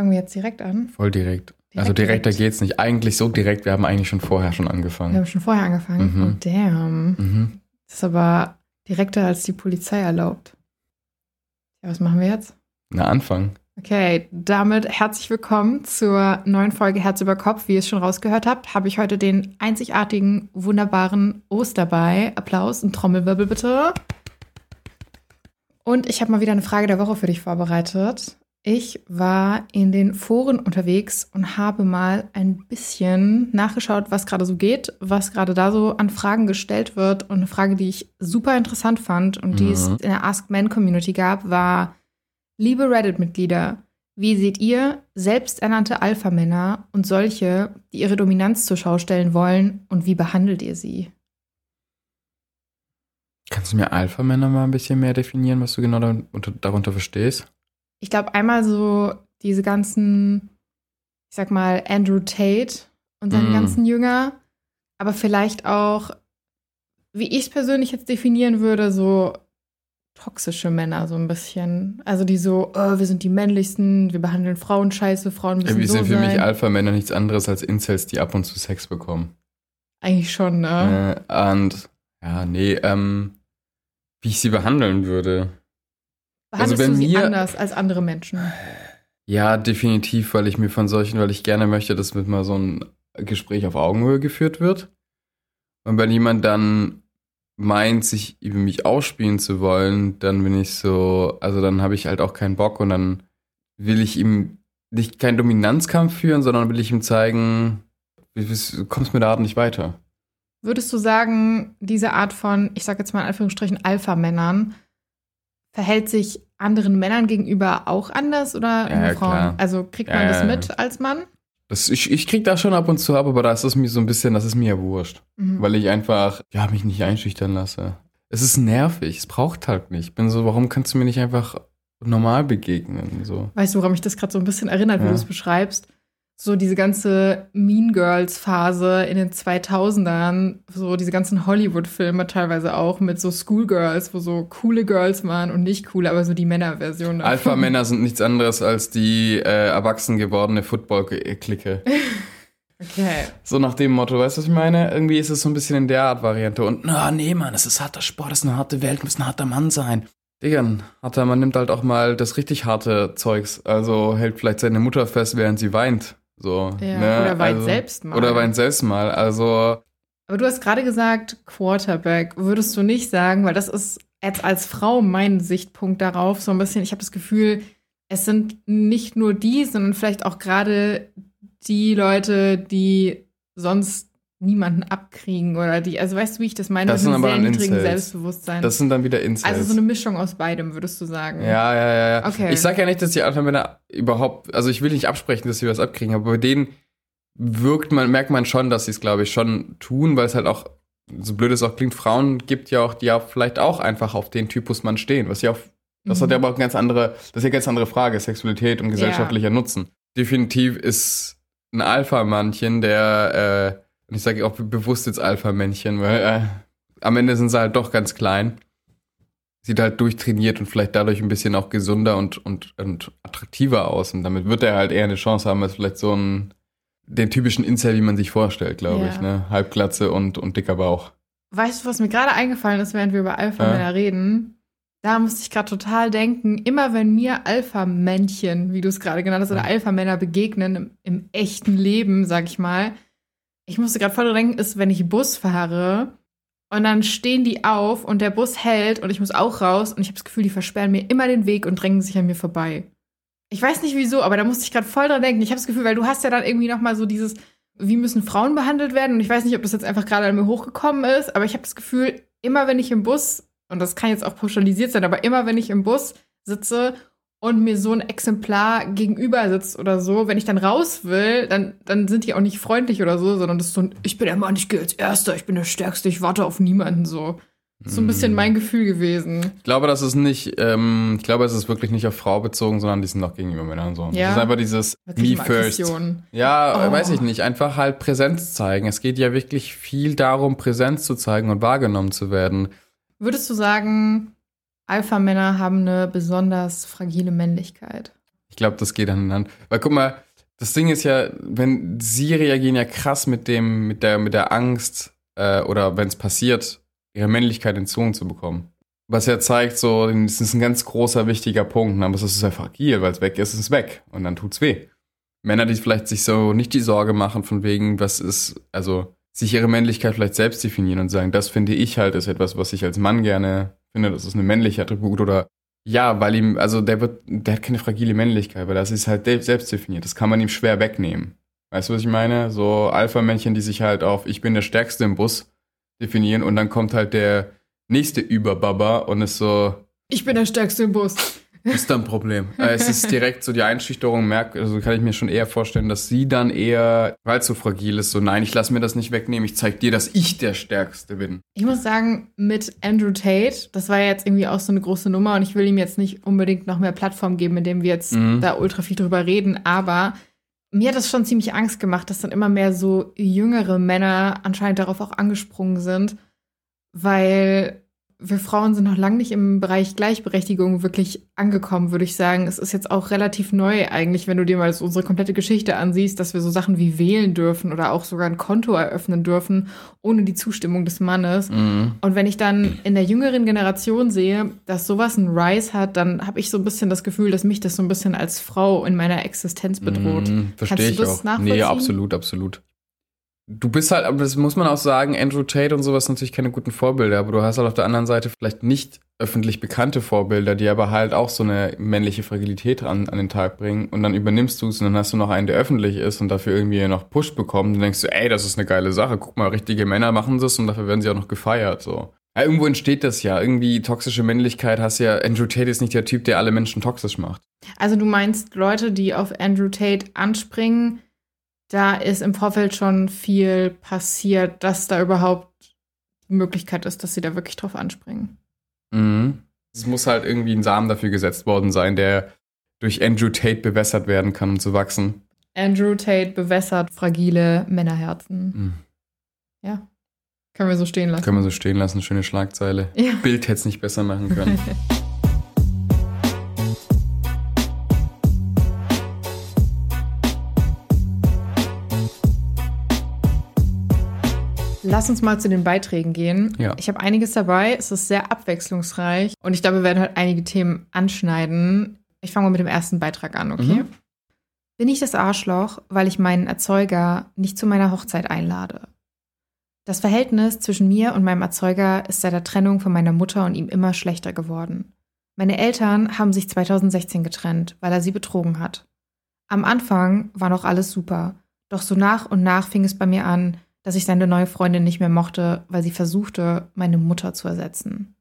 Fangen wir jetzt direkt an? Voll direkt. also Direkt, direkter direkt. geht's nicht. Eigentlich so direkt, wir haben eigentlich schon vorher schon Wir angefangen. haben schon vorher angefangen. Mhm. Oh, damn. Mhm. Das ist aber direkter als die Polizei erlaubt. Ja, was machen wir jetzt? Na, Anfang. Okay, damit herzlich willkommen zur neuen Folge Herz über Kopf. Wie ihr es schon rausgehört habt, habe ich heute den einzigartigen, wunderbaren Ost dabei. Applaus und Trommelwirbel bitte. Und ich habe mal wieder eine Frage der Woche für dich vorbereitet. Ich war in den Foren unterwegs und habe mal ein bisschen nachgeschaut, was gerade so geht, was gerade da so an Fragen gestellt wird. Und eine Frage, die ich super interessant fand und die es Mhm. in der Ask Men Community gab, war, liebe Reddit-Mitglieder, wie seht ihr selbsternannte Alpha-Männer und solche, die ihre Dominanz zur Schau stellen wollen und wie behandelt ihr sie? Kannst du mir Alpha-Männer mal ein bisschen mehr definieren, was du genau darunter verstehst? Ich glaube, einmal so diese ganzen, ich sag mal, Andrew Tate und seine Mm. ganzen Jünger, aber vielleicht auch, wie ich es persönlich jetzt definieren würde, so toxische Männer so ein bisschen. Also die so, oh, wir sind die männlichsten, wir behandeln Frauen scheiße, Frauen müssen Irgendwie so sind für sein. mich Alpha-Männer nichts anderes als Incels, die ab und zu Sex bekommen. Eigentlich schon, ne? Äh, und ja, nee, ähm, wie ich sie behandeln würde. Behandelst also wenn du sie mir- anders als andere Menschen? Ja, definitiv, weil ich mir von solchen, weil ich gerne möchte, dass mit mal so ein Gespräch auf Augenhöhe geführt wird. Und wenn jemand dann meint, sich über mich ausspielen zu wollen, dann bin ich so, also dann habe ich halt auch keinen Bock und dann will ich ihm nicht keinen Dominanzkampf führen, sondern will ich ihm zeigen, du kommst mit der Art nicht weiter. Würdest du sagen, diese Art von, ich sag jetzt mal in Anführungsstrichen, Alpha-Männern verhält sich anderen Männern gegenüber auch anders oder Ja, Frauen? klar. Also kriegt man das ja, ja. mit als Mann? Das, ich, ich krieg das schon ab und zu ab, aber da ist es mir so ein bisschen, das ist mir ja wurscht. Mhm. Weil ich einfach, ja, mich nicht einschüchtern lasse. Es ist nervig, es braucht halt nicht. Ich bin so, warum kannst du mir nicht einfach normal begegnen? So. Weißt du, woran mich das gerade so ein bisschen erinnert, wie Ja. du es beschreibst? So diese ganze Mean Girls-Phase in den 2000ern, so diese ganzen Hollywood-Filme teilweise auch mit so Schoolgirls, wo so coole Girls waren und nicht coole, aber so die Männerversion. davon. Alpha-Männer sind nichts anderes als die äh, erwachsen gewordene Football-Clique. Okay. So nach dem Motto, weißt du, was ich meine? Irgendwie ist es so ein bisschen in der Art Variante. Und, na, nee, Mann, das ist harter Sport, das ist eine harte Welt, muss ein harter Mann sein. Digga, ein harter Mann nimmt halt auch mal das richtig harte Zeugs. Also hält vielleicht seine Mutter fest, während sie weint. So, Ja, ne? oder weint also, selbst mal. Oder weint selbst mal. Also, Aber du hast gerade gesagt, Quarterback. Würdest du nicht sagen, weil das ist jetzt als Frau mein Sichtpunkt darauf, so ein bisschen, ich habe das Gefühl, es sind nicht nur die, sondern vielleicht auch gerade die Leute, die sonst niemanden abkriegen oder die, also weißt du, wie ich das meine, Das mit sind aber sehr dann niedrigen. Selbstbewusstsein. das sind dann wieder Incels. also so eine Mischung aus beidem, würdest du sagen. Ja, ja, ja, ja. Okay. Ich sag ja nicht, dass die Alpha-Männer überhaupt, also ich will nicht absprechen, dass sie was abkriegen, aber bei denen wirkt man, merkt man schon, dass sie es, glaube ich, schon tun, weil es halt auch, so blöd es auch klingt, Frauen gibt ja auch, die ja vielleicht auch einfach auf den Typus Mann stehen, was ja auch, das Mhm. hat ja aber auch eine ganz andere, das ist ja eine ganz andere Frage, Sexualität und gesellschaftlicher Nutzen. Definitiv ist ein Alpha-Mannchen, der, äh, und ich sage auch bewusst jetzt Alpha-Männchen, weil äh, am Ende sind sie halt doch ganz klein sieht halt durchtrainiert und vielleicht dadurch ein bisschen auch gesunder und, und, und attraktiver aus. Und damit wird er halt eher eine Chance haben, als vielleicht so ein, den typischen Incel, wie man sich vorstellt, glaube Ja. ich. Ne? Halbglatze und, und dicker Bauch. Weißt du, was mir gerade eingefallen ist, während wir über Alpha-Männer reden? Da musste ich gerade total denken, immer wenn mir Alpha-Männchen, wie du es gerade genannt hast, oder Alpha-Männer begegnen im, im echten Leben, sag ich mal, ich musste gerade voll denken, ist, wenn ich Bus fahre und dann stehen die auf und der Bus hält und ich muss auch raus und ich habe das Gefühl, die versperren mir immer den Weg und drängen sich an mir vorbei. Ich weiß nicht wieso, aber da musste ich gerade voll dran denken. Ich habe das Gefühl, weil du hast ja dann irgendwie noch mal so dieses, wie müssen Frauen behandelt werden? Und ich weiß nicht, ob das jetzt einfach gerade an mir hochgekommen ist, aber ich habe das Gefühl, immer wenn ich im Bus, und das kann jetzt auch pauschalisiert sein, aber immer wenn ich im Bus sitze und mir so ein Exemplar gegenüber sitzt oder so, wenn ich dann raus will, dann, dann sind die auch nicht freundlich oder so, sondern das ist so ein, ich bin der Mann, ich gehe als Erster, ich bin der Stärkste, ich warte auf niemanden so. So ein bisschen mein Gefühl gewesen. Ich glaube, das ist nicht, ähm, ich glaube, es ist wirklich nicht auf Frau bezogen, sondern die sind auch gegenüber Männern so. Ja. Das ist einfach dieses Wirklich Me first. Ja, Oh. weiß ich nicht. Einfach halt Präsenz zeigen. Es geht ja wirklich viel darum, Präsenz zu zeigen und wahrgenommen zu werden. Würdest du sagen, Alpha-Männer haben eine besonders fragile Männlichkeit? Ich glaube, das geht Hand in Hand. Weil guck mal, das Ding ist ja, wenn sie reagieren ja krass mit dem, mit der, mit der Angst, äh, oder wenn es passiert, ihre Männlichkeit entzogen zu bekommen. Was ja zeigt, so, das ist ein ganz großer, wichtiger Punkt, aber es ist ja fragil, weil es weg ist, ist es weg. Und dann tut's weh. Männer, die vielleicht sich so nicht die Sorge machen, von wegen, was ist, also sich ihre Männlichkeit vielleicht selbst definieren und sagen, das finde ich halt, ist etwas, was ich als Mann gerne finde, das ist eine männliche Attribut oder ja, weil ihm, also der wird, der hat keine fragile Männlichkeit, weil das ist halt selbst definiert. Das kann man ihm schwer wegnehmen. Weißt du, was ich meine? So Alpha-Männchen, die sich halt auf ich bin der Stärkste im Bus definieren und dann kommt halt der nächste Überbaba und ist so Ich bin der Stärkste im Bus. Ist dann ein Problem. Äh, es ist direkt so die Einschüchterung, merkt, also kann ich mir schon eher vorstellen, dass sie dann eher, weil es so fragil ist, so nein, ich lasse mir das nicht wegnehmen, ich zeig dir, dass ich der Stärkste bin. Ich muss sagen, mit Andrew Tate, das war ja jetzt irgendwie auch so eine große Nummer und ich will ihm jetzt nicht unbedingt noch mehr Plattform geben, in dem wir jetzt mhm. da ultra viel drüber reden, aber mir hat das schon ziemlich Angst gemacht, dass dann immer mehr so jüngere Männer anscheinend darauf auch angesprungen sind, weil wir Frauen sind noch lange nicht im Bereich Gleichberechtigung wirklich angekommen, würde ich sagen. Es ist jetzt auch relativ neu eigentlich, wenn du dir mal so unsere komplette Geschichte ansiehst, dass wir so Sachen wie wählen dürfen oder auch sogar ein Konto eröffnen dürfen, ohne die Zustimmung des Mannes. Mhm. Und wenn ich dann in der jüngeren Generation sehe, dass sowas ein Rise hat, dann habe ich so ein bisschen das Gefühl, dass mich das so ein bisschen als Frau in meiner Existenz bedroht. Mhm, Verstehe ich auch. Nee, absolut, absolut. Du bist halt, aber das muss man auch sagen, Andrew Tate und sowas sind natürlich keine guten Vorbilder, aber du hast halt auf der anderen Seite vielleicht nicht öffentlich bekannte Vorbilder, die aber halt auch so eine männliche Fragilität an, an den Tag bringen und dann übernimmst du es und dann hast du noch einen, der öffentlich ist und dafür irgendwie noch Push bekommt und denkst du, ey, das ist eine geile Sache, guck mal, richtige Männer machen das und dafür werden sie auch noch gefeiert, so. Ja, irgendwo entsteht das ja. Irgendwie toxische Männlichkeit hast ja. Andrew Tate ist nicht der Typ, der alle Menschen toxisch macht. Also du meinst Leute, die auf Andrew Tate anspringen, da ist im Vorfeld schon viel passiert, dass da überhaupt die Möglichkeit ist, dass sie da wirklich drauf anspringen. Mhm. Es muss halt irgendwie ein Samen dafür gesetzt worden sein, der durch Andrew Tate bewässert werden kann, um zu wachsen. Andrew Tate bewässert fragile Männerherzen. Mhm. Ja. Können wir so stehen lassen. Können wir so stehen lassen, schöne Schlagzeile. Ja. Bild hätte es nicht besser machen können. Lass uns mal zu den Beiträgen gehen. Ja. Ich habe einiges dabei. Es ist sehr abwechslungsreich und ich glaube, wir werden heute einige Themen anschneiden. Ich fange mal mit dem ersten Beitrag an, okay? Mhm. Bin ich das Arschloch, weil ich meinen Erzeuger nicht zu meiner Hochzeit einlade? Das Verhältnis zwischen mir und meinem Erzeuger ist seit der Trennung von meiner Mutter und ihm immer schlechter geworden. Meine Eltern haben sich 2016 getrennt, weil er sie betrogen hat. Am Anfang war noch alles super, doch so nach und nach fing es bei mir an, dass ich seine neue Freundin nicht mehr mochte, weil sie versuchte, meine Mutter zu ersetzen.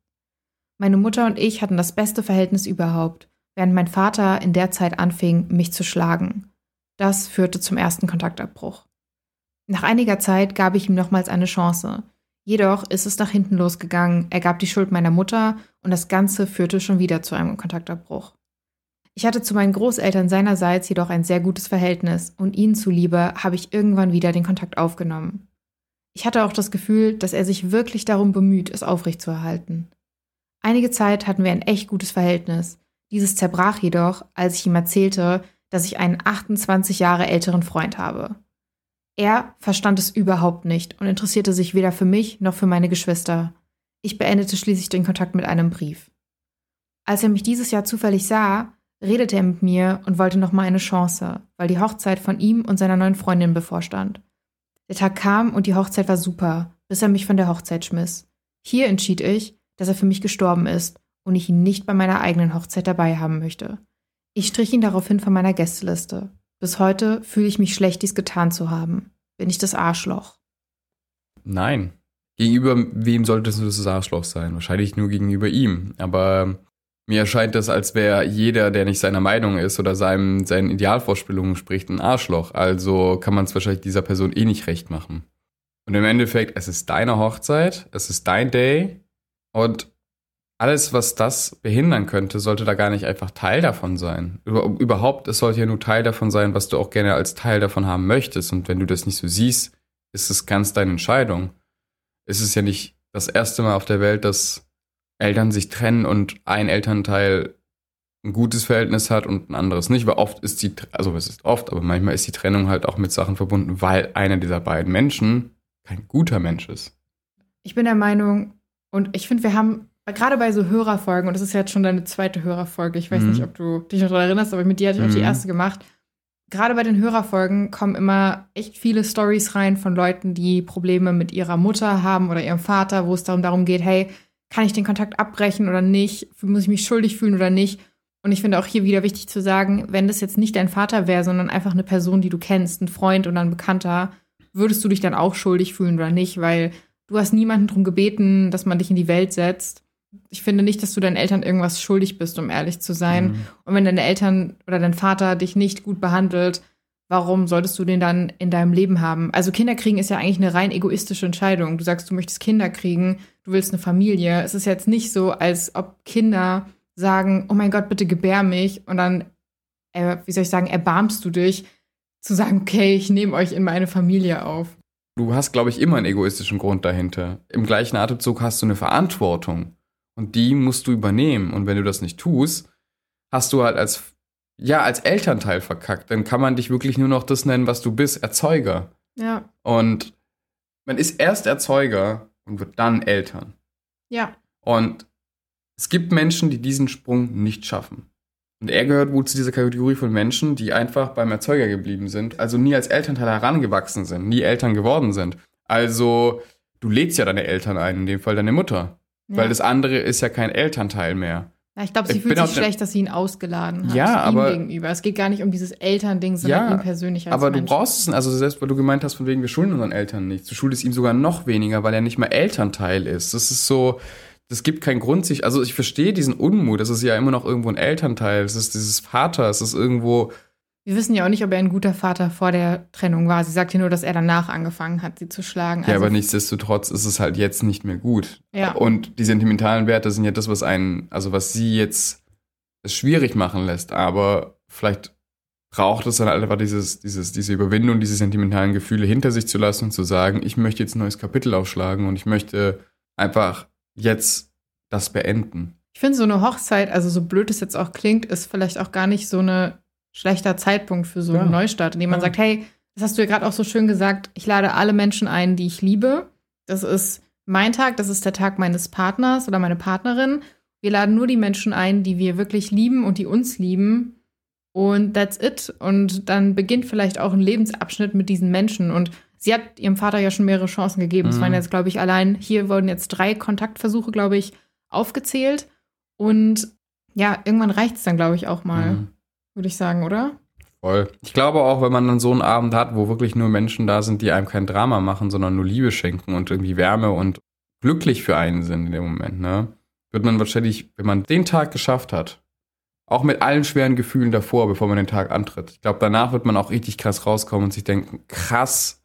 Meine Mutter und ich hatten das beste Verhältnis überhaupt, während mein Vater in der Zeit anfing, mich zu schlagen. Das führte zum ersten Kontaktabbruch. Nach einiger Zeit gab ich ihm nochmals eine Chance. Jedoch ist es nach hinten losgegangen, er gab die Schuld meiner Mutter und das Ganze führte schon wieder zu einem Kontaktabbruch. Ich hatte zu meinen Großeltern seinerseits jedoch ein sehr gutes Verhältnis und ihnen zuliebe habe ich irgendwann wieder den Kontakt aufgenommen. Ich hatte auch das Gefühl, dass er sich wirklich darum bemüht, es aufrechtzuerhalten. Einige Zeit hatten wir ein echt gutes Verhältnis. Dieses zerbrach jedoch, als ich ihm erzählte, dass ich einen 28 Jahre älteren Freund habe. Er verstand es überhaupt nicht und interessierte sich weder für mich noch für meine Geschwister. Ich beendete schließlich den Kontakt mit einem Brief. Als er mich dieses Jahr zufällig sah, redete er mit mir und wollte nochmal eine Chance, weil die Hochzeit von ihm und seiner neuen Freundin bevorstand. Der Tag kam und die Hochzeit war super, bis er mich von der Hochzeit schmiss. Hier entschied ich, dass er für mich gestorben ist und ich ihn nicht bei meiner eigenen Hochzeit dabei haben möchte. Ich strich ihn daraufhin von meiner Gästeliste. Bis heute fühle ich mich schlecht, dies getan zu haben. Bin ich das Arschloch? Nein. Gegenüber wem solltest du das Arschloch sein? Wahrscheinlich nur gegenüber ihm. Aber mir erscheint das, als wäre jeder, der nicht seiner Meinung ist oder seinem, seinen Idealvorstellungen spricht, ein Arschloch. Also kann man es wahrscheinlich dieser Person eh nicht recht machen. Und im Endeffekt, es ist deine Hochzeit, es ist dein Day und alles, was das behindern könnte, sollte da gar nicht einfach Teil davon sein. Überhaupt, es sollte ja nur Teil davon sein, was du auch gerne als Teil davon haben möchtest. Und wenn du das nicht so siehst, ist es ganz deine Entscheidung. Es ist ja nicht das erste Mal auf der Welt, dass Eltern sich trennen und ein Elternteil ein gutes Verhältnis hat und ein anderes nicht, weil oft ist die, also es ist oft, aber manchmal ist die Trennung halt auch mit Sachen verbunden, weil einer dieser beiden Menschen kein guter Mensch ist. Ich bin der Meinung, und ich finde, wir haben gerade bei so Hörerfolgen, und das ist jetzt schon deine zweite Hörerfolge, ich weiß mhm. nicht, ob du dich noch daran erinnerst, aber mit dir hatte ich mhm. auch die mhm. erste gemacht. Gerade bei den Hörerfolgen kommen immer echt viele Stories rein von Leuten, die Probleme mit ihrer Mutter haben oder ihrem Vater, wo es darum, darum geht, hey, kann ich den Kontakt abbrechen oder nicht? Muss ich mich schuldig fühlen oder nicht? Und ich finde auch hier wieder wichtig zu sagen, wenn das jetzt nicht dein Vater wäre, sondern einfach eine Person, die du kennst, ein Freund oder ein Bekannter, würdest du dich dann auch schuldig fühlen oder nicht? Weil du hast niemanden darum gebeten, dass man dich in die Welt setzt ich finde nicht, dass du deinen Eltern irgendwas schuldig bist, um ehrlich zu sein. Mhm. Und wenn deine Eltern oder dein Vater dich nicht gut behandelt, warum solltest du den dann in deinem Leben haben? Also Kinder kriegen ist ja eigentlich eine rein egoistische Entscheidung. Du sagst, du möchtest Kinder kriegen, du willst eine Familie. Es ist jetzt nicht so, als ob Kinder sagen, oh mein Gott, bitte gebär mich und dann, äh, wie soll ich sagen, erbarmst du dich, zu sagen, okay, ich nehme euch in meine Familie auf. Du hast, glaube ich, immer einen egoistischen Grund dahinter. Im gleichen Atemzug hast du eine Verantwortung. Und die musst du übernehmen. Und wenn du das nicht tust, hast du halt als, ja, als Elternteil verkackt. Dann kann man dich wirklich nur noch das nennen, was du bist, Erzeuger. Ja. Und man ist erst Erzeuger und wird dann Eltern. Ja. Und es gibt Menschen, die diesen Sprung nicht schaffen. Und er gehört wohl zu dieser Kategorie von Menschen, die einfach beim Erzeuger geblieben sind, also nie als Elternteil herangewachsen sind, nie Eltern geworden sind. Also, du lädst ja deine Eltern ein, in dem Fall deine Mutter. Weil das andere ist ja kein Elternteil mehr. Ja, ich glaube, sie ich fühlt sich schlecht, dass sie ihn ausgeladen hat. Ja, aber. gegenüber. Es geht gar nicht um dieses Elternding, sondern ja, ihm persönlich als Aber Mensch. du brauchst es, also selbst weil du gemeint hast, von wegen, wir schulden unseren Eltern nichts. Du schuldest ihm sogar noch weniger, weil er nicht mehr Elternteil ist. Das ist so, das gibt keinen Grund, sich, also ich verstehe diesen Unmut. Das ist ja immer noch irgendwo ein Elternteil. Es ist dieses Vater, es ist irgendwo wir wissen ja auch nicht, ob er ein guter Vater vor der Trennung war. Sie sagt ja nur, dass er danach angefangen hat, sie zu schlagen. Also ja, aber nichtsdestotrotz ist es halt jetzt nicht mehr gut. Ja. Und die sentimentalen Werte sind ja das, was einen, also was sie jetzt schwierig machen lässt. Aber vielleicht braucht es dann halt einfach dieses, dieses, diese Überwindung, diese sentimentalen Gefühle hinter sich zu lassen und zu sagen, ich möchte jetzt ein neues Kapitel aufschlagen und ich möchte einfach jetzt das beenden. Ich finde, so eine Hochzeit, also so blöd es jetzt auch klingt, ist vielleicht auch gar nicht so eine schlechter Zeitpunkt für so ja. einen Neustart, in dem man ja. sagt, hey, das hast du ja gerade auch so schön gesagt, ich lade alle Menschen ein, die ich liebe. Das ist mein Tag, das ist der Tag meines Partners oder meine Partnerin. Wir laden nur die Menschen ein, die wir wirklich lieben und die uns lieben. Und that's it. Und dann beginnt vielleicht auch ein Lebensabschnitt mit diesen Menschen. Und sie hat ihrem Vater ja schon mehrere Chancen gegeben. Es mhm. waren jetzt, glaube ich, allein, hier wurden jetzt drei Kontaktversuche, glaube ich, aufgezählt. Und ja, irgendwann reicht es dann, glaube ich, auch mal. Mhm würde ich sagen, oder? Voll. Ich glaube auch, wenn man dann so einen Abend hat, wo wirklich nur Menschen da sind, die einem kein Drama machen, sondern nur Liebe schenken und irgendwie Wärme und glücklich für einen sind in dem Moment, ne? Wird man wahrscheinlich, wenn man den Tag geschafft hat, auch mit allen schweren Gefühlen davor, bevor man den Tag antritt. Ich glaube, danach wird man auch richtig krass rauskommen und sich denken, krass,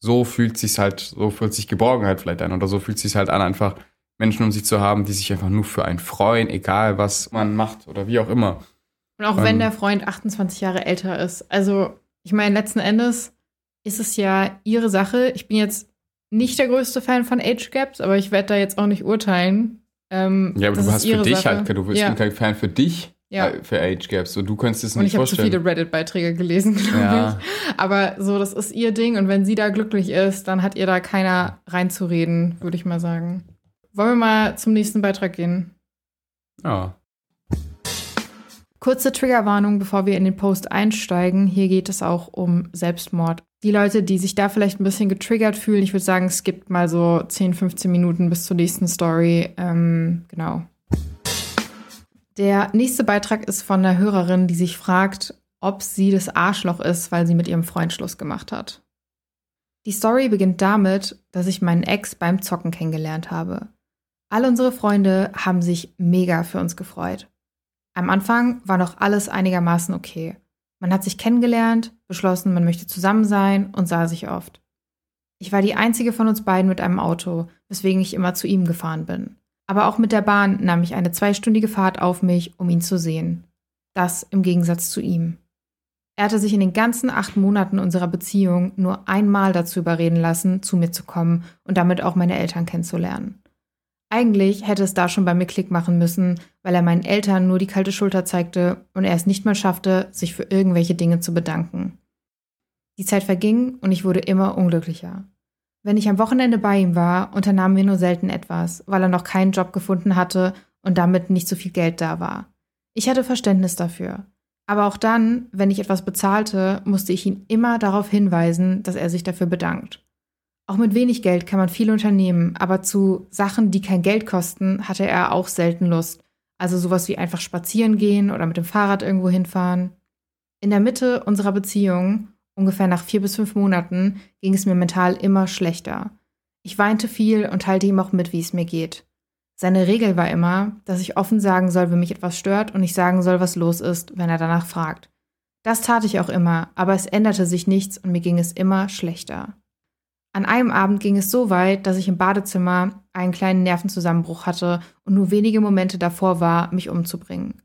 so fühlt sich halt, so fühlt sich Geborgenheit vielleicht an oder so fühlt sich halt an, einfach Menschen um sich zu haben, die sich einfach nur für einen freuen, egal was man macht oder wie auch immer. Und auch ähm, wenn der Freund 28 Jahre älter ist. Also, ich meine, letzten Endes ist es ja ihre Sache. Ich bin jetzt nicht der größte Fan von Age Gaps, aber ich werde da jetzt auch nicht urteilen. Ähm, ja, aber du hast für dich Sache. halt, du bist ja. kein Fan für dich. Ja. Äh, für Age Gaps. Und du könntest es nicht vorstellen. Ich habe zu viele Reddit-Beiträge gelesen, glaube ja. ich. Aber so, das ist ihr Ding. Und wenn sie da glücklich ist, dann hat ihr da keiner reinzureden, würde ich mal sagen. Wollen wir mal zum nächsten Beitrag gehen? Ja. Kurze Triggerwarnung, bevor wir in den Post einsteigen. Hier geht es auch um Selbstmord. Die Leute, die sich da vielleicht ein bisschen getriggert fühlen, ich würde sagen, es gibt mal so 10, 15 Minuten bis zur nächsten Story. Ähm, genau. Der nächste Beitrag ist von einer Hörerin, die sich fragt, ob sie das Arschloch ist, weil sie mit ihrem Freund Schluss gemacht hat. Die Story beginnt damit, dass ich meinen Ex beim Zocken kennengelernt habe. All unsere Freunde haben sich mega für uns gefreut. Am Anfang war noch alles einigermaßen okay. Man hat sich kennengelernt, beschlossen, man möchte zusammen sein und sah sich oft. Ich war die einzige von uns beiden mit einem Auto, weswegen ich immer zu ihm gefahren bin. Aber auch mit der Bahn nahm ich eine zweistündige Fahrt auf mich, um ihn zu sehen. Das im Gegensatz zu ihm. Er hatte sich in den ganzen acht Monaten unserer Beziehung nur einmal dazu überreden lassen, zu mir zu kommen und damit auch meine Eltern kennenzulernen. Eigentlich hätte es da schon bei mir Klick machen müssen, weil er meinen Eltern nur die kalte Schulter zeigte und er es nicht mal schaffte, sich für irgendwelche Dinge zu bedanken. Die Zeit verging und ich wurde immer unglücklicher. Wenn ich am Wochenende bei ihm war, unternahmen wir nur selten etwas, weil er noch keinen Job gefunden hatte und damit nicht so viel Geld da war. Ich hatte Verständnis dafür. Aber auch dann, wenn ich etwas bezahlte, musste ich ihn immer darauf hinweisen, dass er sich dafür bedankt. Auch mit wenig Geld kann man viel unternehmen, aber zu Sachen, die kein Geld kosten, hatte er auch selten Lust. Also sowas wie einfach spazieren gehen oder mit dem Fahrrad irgendwo hinfahren. In der Mitte unserer Beziehung, ungefähr nach vier bis fünf Monaten, ging es mir mental immer schlechter. Ich weinte viel und teilte ihm auch mit, wie es mir geht. Seine Regel war immer, dass ich offen sagen soll, wenn mich etwas stört und ich sagen soll, was los ist, wenn er danach fragt. Das tat ich auch immer, aber es änderte sich nichts und mir ging es immer schlechter. An einem Abend ging es so weit, dass ich im Badezimmer einen kleinen Nervenzusammenbruch hatte und nur wenige Momente davor war, mich umzubringen.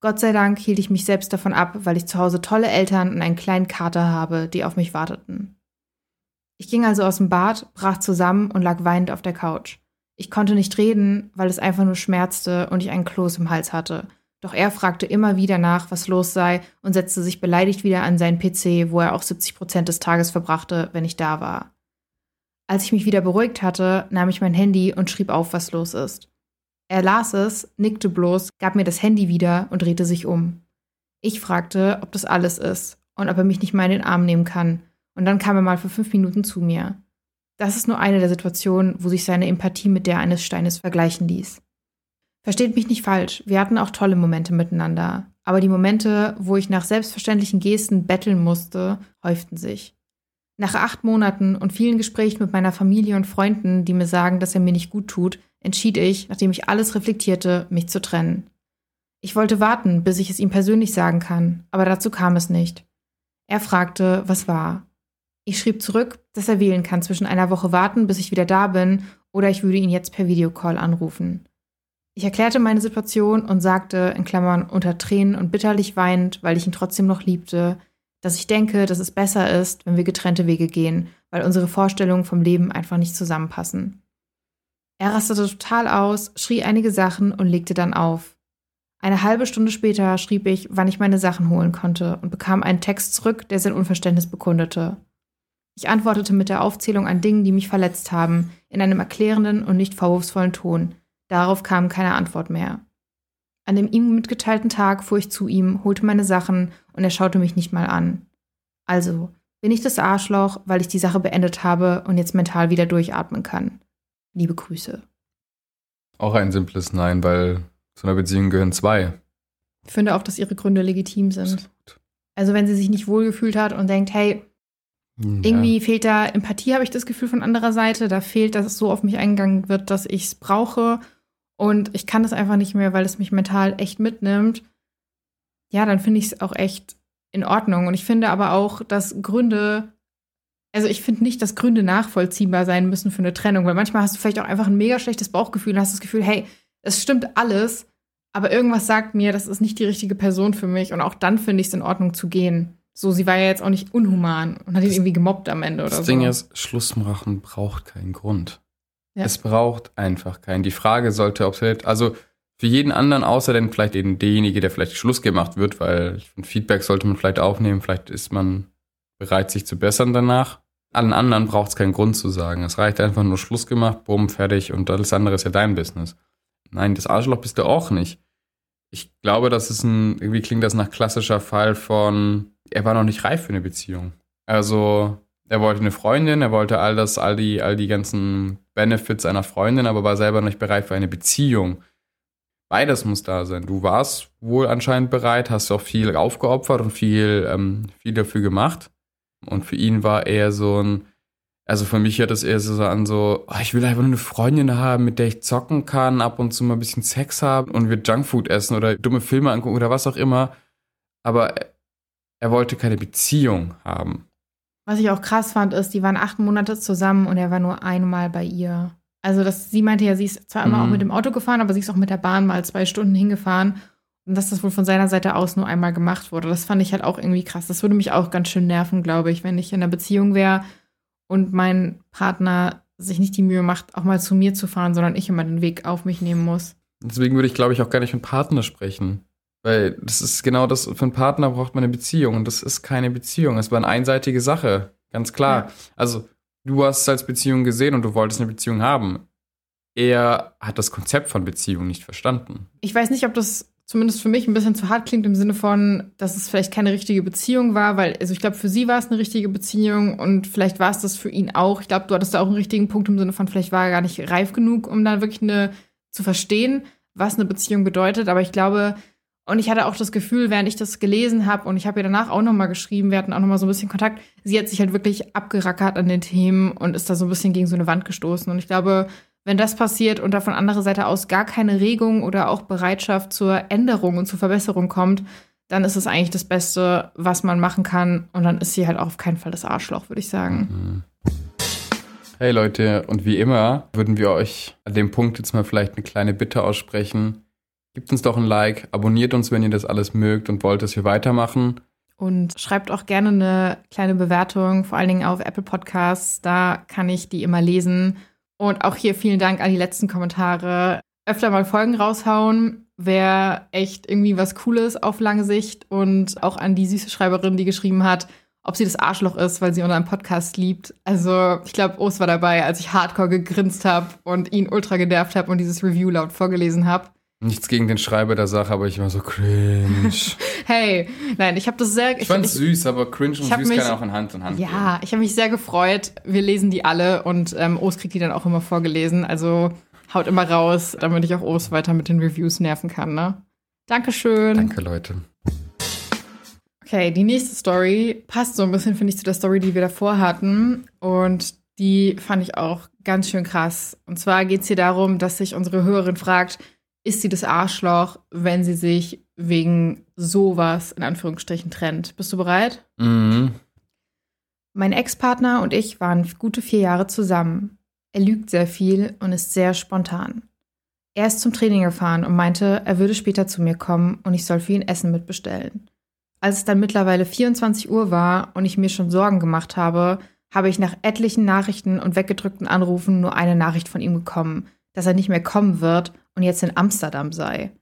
Gott sei Dank hielt ich mich selbst davon ab, weil ich zu Hause tolle Eltern und einen kleinen Kater habe, die auf mich warteten. Ich ging also aus dem Bad, brach zusammen und lag weinend auf der Couch. Ich konnte nicht reden, weil es einfach nur schmerzte und ich einen Kloß im Hals hatte. Doch er fragte immer wieder nach, was los sei und setzte sich beleidigt wieder an seinen PC, wo er auch 70 Prozent des Tages verbrachte, wenn ich da war. Als ich mich wieder beruhigt hatte, nahm ich mein Handy und schrieb auf, was los ist. Er las es, nickte bloß, gab mir das Handy wieder und drehte sich um. Ich fragte, ob das alles ist und ob er mich nicht mal in den Arm nehmen kann, und dann kam er mal für fünf Minuten zu mir. Das ist nur eine der Situationen, wo sich seine Empathie mit der eines Steines vergleichen ließ. Versteht mich nicht falsch, wir hatten auch tolle Momente miteinander, aber die Momente, wo ich nach selbstverständlichen Gesten betteln musste, häuften sich. Nach acht Monaten und vielen Gesprächen mit meiner Familie und Freunden, die mir sagen, dass er mir nicht gut tut, entschied ich, nachdem ich alles reflektierte, mich zu trennen. Ich wollte warten, bis ich es ihm persönlich sagen kann, aber dazu kam es nicht. Er fragte, was war. Ich schrieb zurück, dass er wählen kann zwischen einer Woche warten, bis ich wieder da bin, oder ich würde ihn jetzt per Videocall anrufen. Ich erklärte meine Situation und sagte, in Klammern unter Tränen und bitterlich weinend, weil ich ihn trotzdem noch liebte, dass ich denke, dass es besser ist, wenn wir getrennte Wege gehen, weil unsere Vorstellungen vom Leben einfach nicht zusammenpassen. Er rastete total aus, schrie einige Sachen und legte dann auf. Eine halbe Stunde später schrieb ich, wann ich meine Sachen holen konnte und bekam einen Text zurück, der sein Unverständnis bekundete. Ich antwortete mit der Aufzählung an Dingen, die mich verletzt haben, in einem erklärenden und nicht vorwurfsvollen Ton. Darauf kam keine Antwort mehr. An dem ihm mitgeteilten Tag fuhr ich zu ihm, holte meine Sachen und er schaute mich nicht mal an. Also, bin ich das Arschloch, weil ich die Sache beendet habe und jetzt mental wieder durchatmen kann. Liebe Grüße. Auch ein simples Nein, weil zu einer Beziehung gehören zwei. Ich finde auch, dass ihre Gründe legitim sind. Also wenn sie sich nicht wohlgefühlt hat und denkt, hey, ja. irgendwie fehlt da Empathie, habe ich das Gefühl von anderer Seite. Da fehlt, dass es so auf mich eingegangen wird, dass ich es brauche und ich kann das einfach nicht mehr, weil es mich mental echt mitnimmt, ja, dann finde ich es auch echt in Ordnung. Und ich finde aber auch, dass Gründe, also ich finde nicht, dass Gründe nachvollziehbar sein müssen für eine Trennung, weil manchmal hast du vielleicht auch einfach ein mega schlechtes Bauchgefühl und hast das Gefühl, hey, es stimmt alles, aber irgendwas sagt mir, das ist nicht die richtige Person für mich und auch dann finde ich es in Ordnung zu gehen. So, sie war ja jetzt auch nicht unhuman und hat ihn irgendwie gemobbt am Ende oder so. Das Ding ist, Schluss machen braucht keinen Grund. Ja. Es braucht einfach keinen. Die Frage sollte, ob es also für jeden anderen, außer denn vielleicht eben derjenige, der vielleicht Schluss gemacht wird, weil Feedback sollte man vielleicht aufnehmen, vielleicht ist man bereit, sich zu bessern danach. Allen anderen braucht es keinen Grund zu sagen. Es reicht einfach nur Schluss gemacht, bumm, fertig und alles andere ist ja dein Business. Nein, das Arschloch bist du auch nicht. Ich glaube, das ist ein, irgendwie klingt das nach klassischer Fall von, er war noch nicht reif für eine Beziehung. Also, er wollte eine Freundin, er wollte all das, all die, all die ganzen Benefits einer Freundin, aber war selber nicht bereit für eine Beziehung. Beides muss da sein. Du warst wohl anscheinend bereit, hast auch viel aufgeopfert und viel, ähm, viel dafür gemacht. Und für ihn war eher so ein, also für mich hört das eher so an so, oh, ich will einfach nur eine Freundin haben, mit der ich zocken kann, ab und zu mal ein bisschen Sex haben und wir Junkfood essen oder dumme Filme angucken oder was auch immer. Aber er wollte keine Beziehung haben. Was ich auch krass fand, ist, die waren acht Monate zusammen und er war nur einmal bei ihr. Also das, sie meinte ja, sie ist zwar immer mhm. auch mit dem Auto gefahren, aber sie ist auch mit der Bahn mal zwei Stunden hingefahren. Und dass das wohl von seiner Seite aus nur einmal gemacht wurde. Das fand ich halt auch irgendwie krass. Das würde mich auch ganz schön nerven, glaube ich, wenn ich in einer Beziehung wäre und mein Partner sich nicht die Mühe macht, auch mal zu mir zu fahren, sondern ich immer den Weg auf mich nehmen muss. Deswegen würde ich, glaube ich, auch gar nicht von Partner sprechen. Weil das ist genau das, für einen Partner braucht man eine Beziehung und das ist keine Beziehung. Es war eine einseitige Sache, ganz klar. Ja. Also, du hast es als Beziehung gesehen und du wolltest eine Beziehung haben. Er hat das Konzept von Beziehung nicht verstanden. Ich weiß nicht, ob das zumindest für mich ein bisschen zu hart klingt im Sinne von, dass es vielleicht keine richtige Beziehung war, weil, also ich glaube, für sie war es eine richtige Beziehung und vielleicht war es das für ihn auch. Ich glaube, du hattest da auch einen richtigen Punkt im Sinne von, vielleicht war er gar nicht reif genug, um da wirklich eine zu verstehen, was eine Beziehung bedeutet. Aber ich glaube, und ich hatte auch das Gefühl, während ich das gelesen habe und ich habe ihr danach auch nochmal geschrieben, wir hatten auch nochmal so ein bisschen Kontakt, sie hat sich halt wirklich abgerackert an den Themen und ist da so ein bisschen gegen so eine Wand gestoßen. Und ich glaube, wenn das passiert und da von anderer Seite aus gar keine Regung oder auch Bereitschaft zur Änderung und zur Verbesserung kommt, dann ist es eigentlich das Beste, was man machen kann. Und dann ist sie halt auch auf keinen Fall das Arschloch, würde ich sagen. Mhm. Hey Leute, und wie immer würden wir euch an dem Punkt jetzt mal vielleicht eine kleine Bitte aussprechen. Gebt uns doch ein Like, abonniert uns, wenn ihr das alles mögt und wollt, dass wir weitermachen. Und schreibt auch gerne eine kleine Bewertung, vor allen Dingen auf Apple Podcasts. Da kann ich die immer lesen und auch hier vielen Dank an die letzten Kommentare. Öfter mal Folgen raushauen wäre echt irgendwie was Cooles auf lange Sicht. Und auch an die süße Schreiberin, die geschrieben hat, ob sie das Arschloch ist, weil sie unseren Podcast liebt. Also, ich glaube, O's war dabei, als ich hardcore gegrinst habe und ihn ultra genervt habe und dieses Review laut vorgelesen habe. Nichts gegen den Schreiber der Sache, aber ich war so cringe. hey, nein, ich habe das sehr. Ich, ich fand es süß, aber cringe und süß mich, kann auch in Hand in Hand Ja, gehen. ich habe mich sehr gefreut. Wir lesen die alle und ähm, Os kriegt die dann auch immer vorgelesen. Also haut immer raus, damit ich auch Os weiter mit den Reviews nerven kann, ne? Dankeschön. Danke, Leute. Okay, die nächste Story passt so ein bisschen, finde ich, zu der Story, die wir davor hatten. Und die fand ich auch ganz schön krass. Und zwar geht es hier darum, dass sich unsere Hörerin fragt, ist sie das Arschloch, wenn sie sich wegen sowas in Anführungsstrichen trennt. Bist du bereit? Mhm. Mein Ex-Partner und ich waren gute vier Jahre zusammen. Er lügt sehr viel und ist sehr spontan. Er ist zum Training gefahren und meinte, er würde später zu mir kommen und ich soll für ihn Essen mitbestellen. Als es dann mittlerweile 24 Uhr war und ich mir schon Sorgen gemacht habe, habe ich nach etlichen Nachrichten und weggedrückten Anrufen nur eine Nachricht von ihm bekommen, dass er nicht mehr kommen wird und jetzt in Amsterdam sei.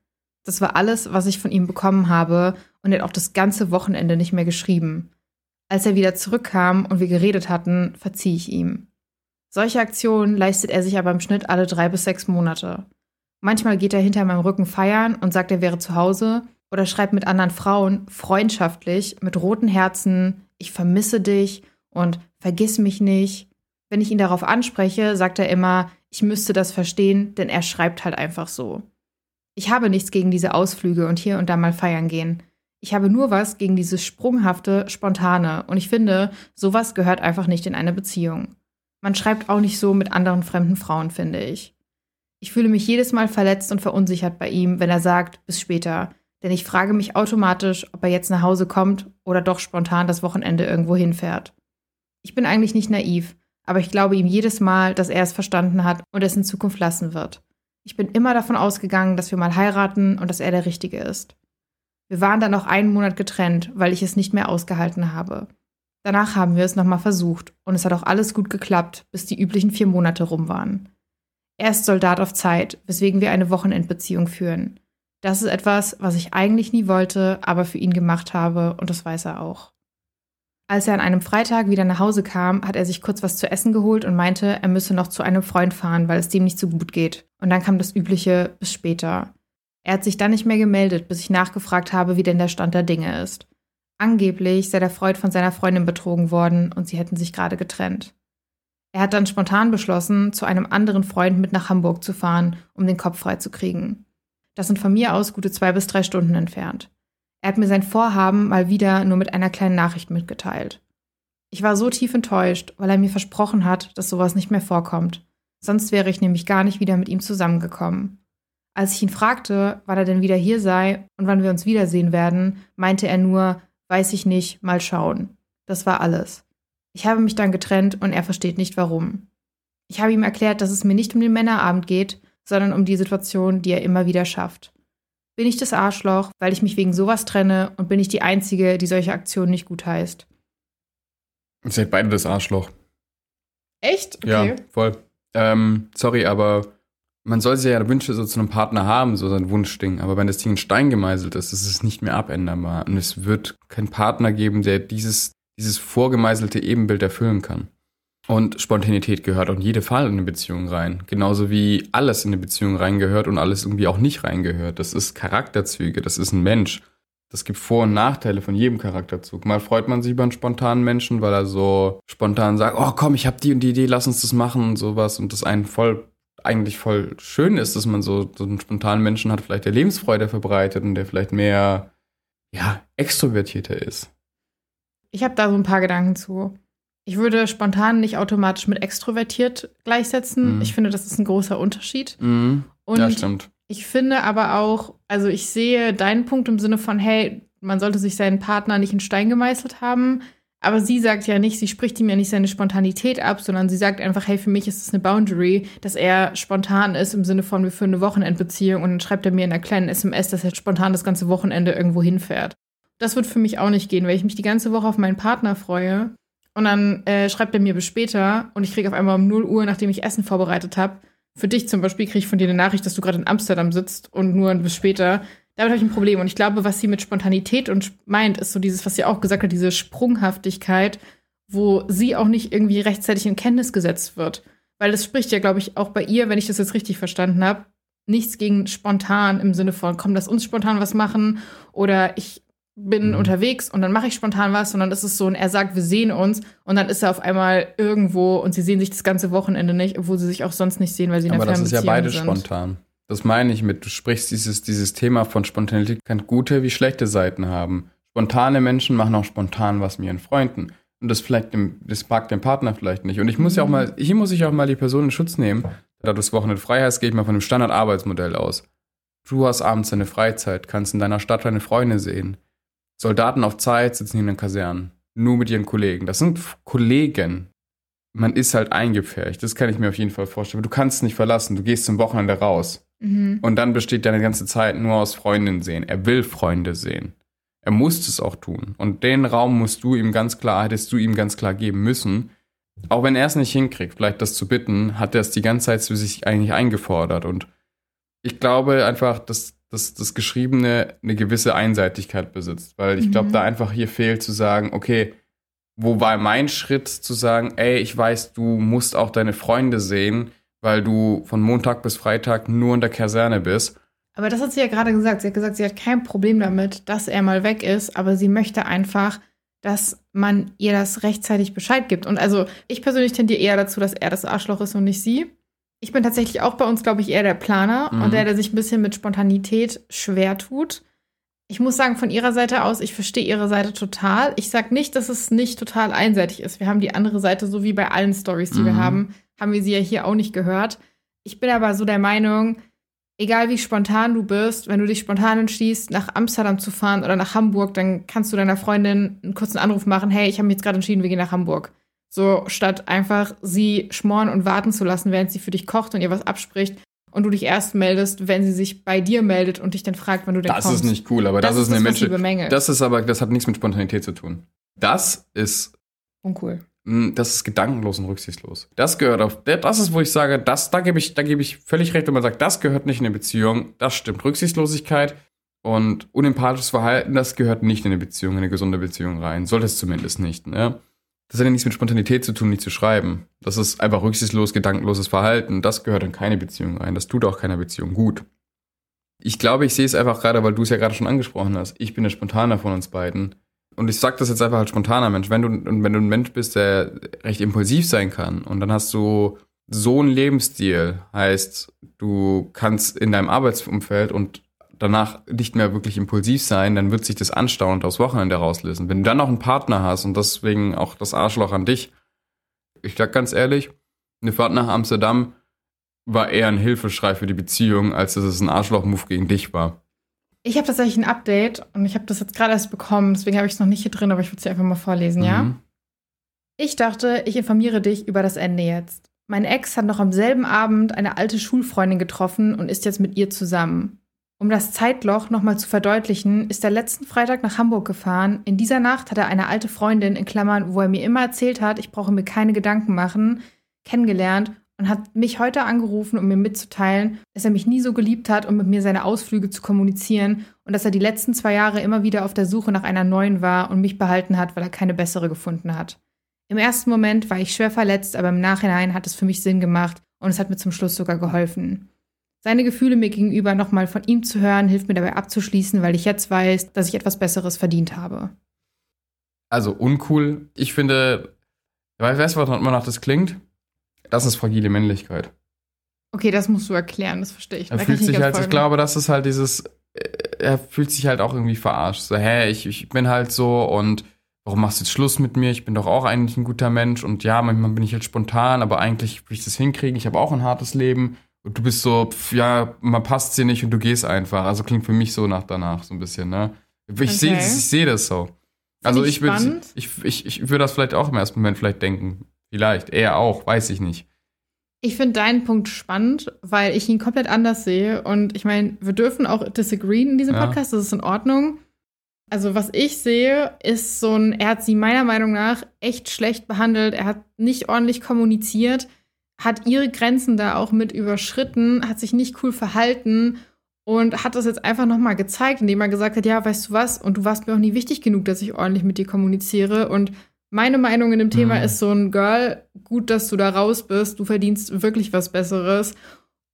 Das war alles, was ich von ihm bekommen habe und er hat auch das ganze Wochenende nicht mehr geschrieben. Als er wieder zurückkam und wir geredet hatten, verzieh ich ihm. Solche Aktionen leistet er sich aber im Schnitt alle drei bis sechs Monate. Manchmal geht er hinter meinem Rücken feiern und sagt, er wäre zu Hause oder schreibt mit anderen Frauen freundschaftlich mit roten Herzen, ich vermisse dich und vergiss mich nicht. Wenn ich ihn darauf anspreche, sagt er immer, ich müsste das verstehen, denn er schreibt halt einfach so. Ich habe nichts gegen diese Ausflüge und hier und da mal feiern gehen. Ich habe nur was gegen dieses sprunghafte, spontane und ich finde, sowas gehört einfach nicht in eine Beziehung. Man schreibt auch nicht so mit anderen fremden Frauen, finde ich. Ich fühle mich jedes Mal verletzt und verunsichert bei ihm, wenn er sagt, bis später, denn ich frage mich automatisch, ob er jetzt nach Hause kommt oder doch spontan das Wochenende irgendwo hinfährt. Ich bin eigentlich nicht naiv, aber ich glaube ihm jedes Mal, dass er es verstanden hat und es in Zukunft lassen wird. Ich bin immer davon ausgegangen, dass wir mal heiraten und dass er der Richtige ist. Wir waren dann noch einen Monat getrennt, weil ich es nicht mehr ausgehalten habe. Danach haben wir es nochmal versucht und es hat auch alles gut geklappt, bis die üblichen vier Monate rum waren. Er ist Soldat auf Zeit, weswegen wir eine Wochenendbeziehung führen. Das ist etwas, was ich eigentlich nie wollte, aber für ihn gemacht habe und das weiß er auch. Als er an einem Freitag wieder nach Hause kam, hat er sich kurz was zu essen geholt und meinte, er müsse noch zu einem Freund fahren, weil es dem nicht so gut geht. Und dann kam das übliche bis später. Er hat sich dann nicht mehr gemeldet, bis ich nachgefragt habe, wie denn der Stand der Dinge ist. Angeblich sei der Freund von seiner Freundin betrogen worden und sie hätten sich gerade getrennt. Er hat dann spontan beschlossen, zu einem anderen Freund mit nach Hamburg zu fahren, um den Kopf frei zu kriegen. Das sind von mir aus gute zwei bis drei Stunden entfernt. Er hat mir sein Vorhaben mal wieder nur mit einer kleinen Nachricht mitgeteilt. Ich war so tief enttäuscht, weil er mir versprochen hat, dass sowas nicht mehr vorkommt. Sonst wäre ich nämlich gar nicht wieder mit ihm zusammengekommen. Als ich ihn fragte, wann er denn wieder hier sei und wann wir uns wiedersehen werden, meinte er nur, weiß ich nicht, mal schauen. Das war alles. Ich habe mich dann getrennt und er versteht nicht warum. Ich habe ihm erklärt, dass es mir nicht um den Männerabend geht, sondern um die Situation, die er immer wieder schafft. Bin ich das Arschloch, weil ich mich wegen sowas trenne und bin ich die Einzige, die solche Aktionen nicht gut heißt? Ihr seid beide das Arschloch. Echt? Okay. Ja, voll. Ähm, sorry, aber man soll sich ja Wünsche so zu einem Partner haben, so sein Wunschding. Aber wenn das Ding in Stein gemeißelt ist, ist es nicht mehr abänderbar. Und es wird keinen Partner geben, der dieses, dieses vorgemeißelte Ebenbild erfüllen kann. Und Spontanität gehört auch in jede Fall in eine Beziehung rein. Genauso wie alles in eine Beziehung reingehört und alles irgendwie auch nicht reingehört. Das ist Charakterzüge, das ist ein Mensch. Das gibt Vor- und Nachteile von jedem Charakterzug. Mal freut man sich über einen spontanen Menschen, weil er so spontan sagt, oh komm, ich hab die und die Idee, lass uns das machen und sowas. Und das einen voll, eigentlich voll schön ist, dass man so, so einen spontanen Menschen hat, vielleicht der Lebensfreude verbreitet und der vielleicht mehr, ja, extrovertierter ist. Ich habe da so ein paar Gedanken zu. Ich würde spontan nicht automatisch mit extrovertiert gleichsetzen. Mhm. Ich finde, das ist ein großer Unterschied. Mhm. Und ja, stimmt. Ich finde aber auch, also ich sehe deinen Punkt im Sinne von, hey, man sollte sich seinen Partner nicht in Stein gemeißelt haben. Aber sie sagt ja nicht, sie spricht ihm ja nicht seine Spontanität ab, sondern sie sagt einfach, hey, für mich ist es eine Boundary, dass er spontan ist im Sinne von, wir führen eine Wochenendbeziehung und dann schreibt er mir in einer kleinen SMS, dass er spontan das ganze Wochenende irgendwo hinfährt. Das wird für mich auch nicht gehen, weil ich mich die ganze Woche auf meinen Partner freue und dann äh, schreibt er mir bis später und ich kriege auf einmal um 0 Uhr, nachdem ich Essen vorbereitet habe, für dich zum Beispiel kriege ich von dir eine Nachricht, dass du gerade in Amsterdam sitzt und nur bis später. Damit habe ich ein Problem. Und ich glaube, was sie mit Spontanität und meint, ist so dieses, was sie auch gesagt hat, diese Sprunghaftigkeit, wo sie auch nicht irgendwie rechtzeitig in Kenntnis gesetzt wird. Weil das spricht ja, glaube ich, auch bei ihr, wenn ich das jetzt richtig verstanden habe, nichts gegen spontan im Sinne von, komm, lass uns spontan was machen oder ich bin mhm. unterwegs und dann mache ich spontan was, sondern das ist so ein, er sagt, wir sehen uns und dann ist er auf einmal irgendwo und sie sehen sich das ganze Wochenende nicht, obwohl sie sich auch sonst nicht sehen, weil sie in Aber der das ist ja beides sind. spontan. Das meine ich mit, du sprichst dieses, dieses Thema von Spontanität kann gute wie schlechte Seiten haben. Spontane Menschen machen auch spontan was mit ihren Freunden. Und das vielleicht dem, das mag dem Partner vielleicht nicht. Und ich muss ja auch mhm. mal, hier muss ich auch mal die Person in Schutz nehmen. Da du das Wochenende frei hast, gehe ich mal von dem Standardarbeitsmodell aus. Du hast abends deine Freizeit, kannst in deiner Stadt deine Freunde sehen Soldaten auf Zeit sitzen in den Kasernen. Nur mit ihren Kollegen. Das sind Kollegen. Man ist halt eingepfercht. Das kann ich mir auf jeden Fall vorstellen. Du kannst es nicht verlassen. Du gehst zum Wochenende raus. Mhm. Und dann besteht deine ganze Zeit nur aus Freundinnen sehen. Er will Freunde sehen. Er muss es auch tun. Und den Raum musst du ihm ganz klar, hättest du ihm ganz klar geben müssen. Auch wenn er es nicht hinkriegt, vielleicht das zu bitten, hat er es die ganze Zeit für sich eigentlich eingefordert. Und ich glaube einfach, dass dass das Geschriebene eine gewisse Einseitigkeit besitzt. Weil ich glaube, mhm. da einfach hier fehlt zu sagen, okay, wo war mein Schritt zu sagen, ey, ich weiß, du musst auch deine Freunde sehen, weil du von Montag bis Freitag nur in der Kaserne bist. Aber das hat sie ja gerade gesagt. Sie hat gesagt, sie hat kein Problem damit, dass er mal weg ist, aber sie möchte einfach, dass man ihr das rechtzeitig Bescheid gibt. Und also ich persönlich tendiere eher dazu, dass er das Arschloch ist und nicht sie. Ich bin tatsächlich auch bei uns, glaube ich, eher der Planer mhm. und der, der sich ein bisschen mit Spontanität schwer tut. Ich muss sagen, von ihrer Seite aus, ich verstehe ihre Seite total. Ich sage nicht, dass es nicht total einseitig ist. Wir haben die andere Seite, so wie bei allen Stories, die mhm. wir haben, haben wir sie ja hier auch nicht gehört. Ich bin aber so der Meinung, egal wie spontan du bist, wenn du dich spontan entschließt, nach Amsterdam zu fahren oder nach Hamburg, dann kannst du deiner Freundin einen kurzen Anruf machen, hey, ich habe mich jetzt gerade entschieden, wir gehen nach Hamburg. So, statt einfach sie schmoren und warten zu lassen, während sie für dich kocht und ihr was abspricht und du dich erst meldest, wenn sie sich bei dir meldet und dich dann fragt, wann du denn das kommst. Das ist nicht cool, aber das, das ist eine Mensch. Das ist aber, das hat nichts mit Spontanität zu tun. Das ist uncool. Hm, das ist gedankenlos und rücksichtslos. Das gehört auf, das ist, wo ich sage, das, da gebe ich, da gebe ich völlig recht, wenn man sagt, das gehört nicht in eine Beziehung. Das stimmt. Rücksichtslosigkeit und unempathisches Verhalten, das gehört nicht in eine Beziehung, in eine gesunde Beziehung rein. Sollte es zumindest nicht, ne? Das hat ja nichts mit Spontanität zu tun, nicht zu schreiben. Das ist einfach rücksichtslos, gedankenloses Verhalten. Das gehört in keine Beziehung rein. Das tut auch keiner Beziehung gut. Ich glaube, ich sehe es einfach gerade, weil du es ja gerade schon angesprochen hast. Ich bin der Spontaner von uns beiden. Und ich sag das jetzt einfach als spontaner Mensch. Wenn du, wenn du ein Mensch bist, der recht impulsiv sein kann und dann hast du so einen Lebensstil, heißt, du kannst in deinem Arbeitsumfeld und danach nicht mehr wirklich impulsiv sein, dann wird sich das anstaunend aufs Wochenende rauslösen. Wenn du dann noch einen Partner hast und deswegen auch das Arschloch an dich, ich sag ganz ehrlich, eine Fahrt nach Amsterdam war eher ein Hilfeschrei für die Beziehung, als dass es ein Arschloch-Move gegen dich war. Ich habe tatsächlich ein Update und ich habe das jetzt gerade erst bekommen, deswegen habe ich es noch nicht hier drin, aber ich würde es dir einfach mal vorlesen, mhm. ja? Ich dachte, ich informiere dich über das Ende jetzt. Mein Ex hat noch am selben Abend eine alte Schulfreundin getroffen und ist jetzt mit ihr zusammen. Um das Zeitloch nochmal zu verdeutlichen, ist er letzten Freitag nach Hamburg gefahren. In dieser Nacht hat er eine alte Freundin, in Klammern, wo er mir immer erzählt hat, ich brauche mir keine Gedanken machen, kennengelernt und hat mich heute angerufen, um mir mitzuteilen, dass er mich nie so geliebt hat, um mit mir seine Ausflüge zu kommunizieren und dass er die letzten zwei Jahre immer wieder auf der Suche nach einer neuen war und mich behalten hat, weil er keine bessere gefunden hat. Im ersten Moment war ich schwer verletzt, aber im Nachhinein hat es für mich Sinn gemacht und es hat mir zum Schluss sogar geholfen. Seine Gefühle mir gegenüber nochmal von ihm zu hören, hilft mir dabei abzuschließen, weil ich jetzt weiß, dass ich etwas Besseres verdient habe. Also uncool. Ich finde, weißt du, was man nach das klingt? Das ist fragile Männlichkeit. Okay, das musst du erklären, das verstehe ich. Er da fühlt ich sich halt, folgen. ich glaube, das ist halt dieses, äh, er fühlt sich halt auch irgendwie verarscht. So, hä, ich, ich bin halt so und warum machst du jetzt Schluss mit mir? Ich bin doch auch eigentlich ein guter Mensch und ja, manchmal bin ich halt spontan, aber eigentlich will ich das hinkriegen. Ich habe auch ein hartes Leben und du bist so, pf, ja, man passt dir nicht und du gehst einfach. Also klingt für mich so nach danach so ein bisschen, ne? Ich Okay. sehe seh das so. Also ich würde ich, ich, ich würde das vielleicht auch im ersten Moment vielleicht denken. Vielleicht. Er auch, weiß ich nicht. Ich finde deinen Punkt spannend, weil ich ihn komplett anders sehe. Und ich meine, wir dürfen auch disagreeen in diesem Ja. Podcast, das ist in Ordnung. Also, was ich sehe, ist so ein, er hat sie meiner Meinung nach echt schlecht behandelt. Er hat nicht ordentlich kommuniziert, hat ihre Grenzen da auch mit überschritten, hat sich nicht cool verhalten und hat das jetzt einfach nochmal gezeigt, indem er gesagt hat: Ja, weißt du was? Und du warst mir auch nie wichtig genug, dass ich ordentlich mit dir kommuniziere. Und meine Meinung in dem Thema Mhm. ist so ein Girl, gut, dass du da raus bist, du verdienst wirklich was Besseres.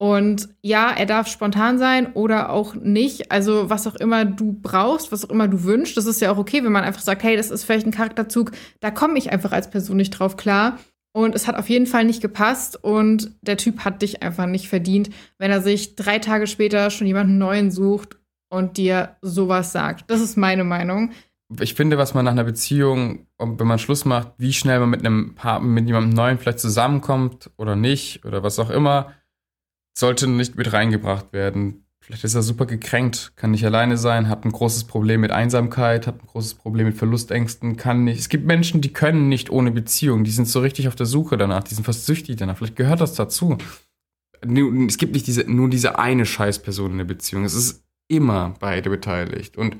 Und ja, er darf spontan sein oder auch nicht. Also was auch immer du brauchst, was auch immer du wünschst, das ist ja auch okay, wenn man einfach sagt, hey, das ist vielleicht ein Charakterzug, da komme ich einfach als Person nicht drauf klar. Und es hat auf jeden Fall nicht gepasst und der Typ hat dich einfach nicht verdient, wenn er sich drei Tage später schon jemanden neuen sucht und dir sowas sagt. Das ist meine Meinung. ich finde, was man nach einer Beziehung, wenn man Schluss macht, wie schnell man mit einem Partner, mit jemandem Neuen vielleicht zusammenkommt oder nicht oder was auch immer, sollte nicht mit reingebracht werden. Vielleicht ist er super gekränkt, kann nicht alleine sein, hat ein großes Problem mit Einsamkeit, hat ein großes Problem mit Verlustängsten, kann nicht. Es gibt Menschen, die können nicht ohne Beziehung, die sind so richtig auf der Suche danach, die sind fast süchtig danach. Vielleicht gehört das dazu. Es gibt nicht diese, nur diese eine Scheißperson in der Beziehung. Es ist immer beide beteiligt. Und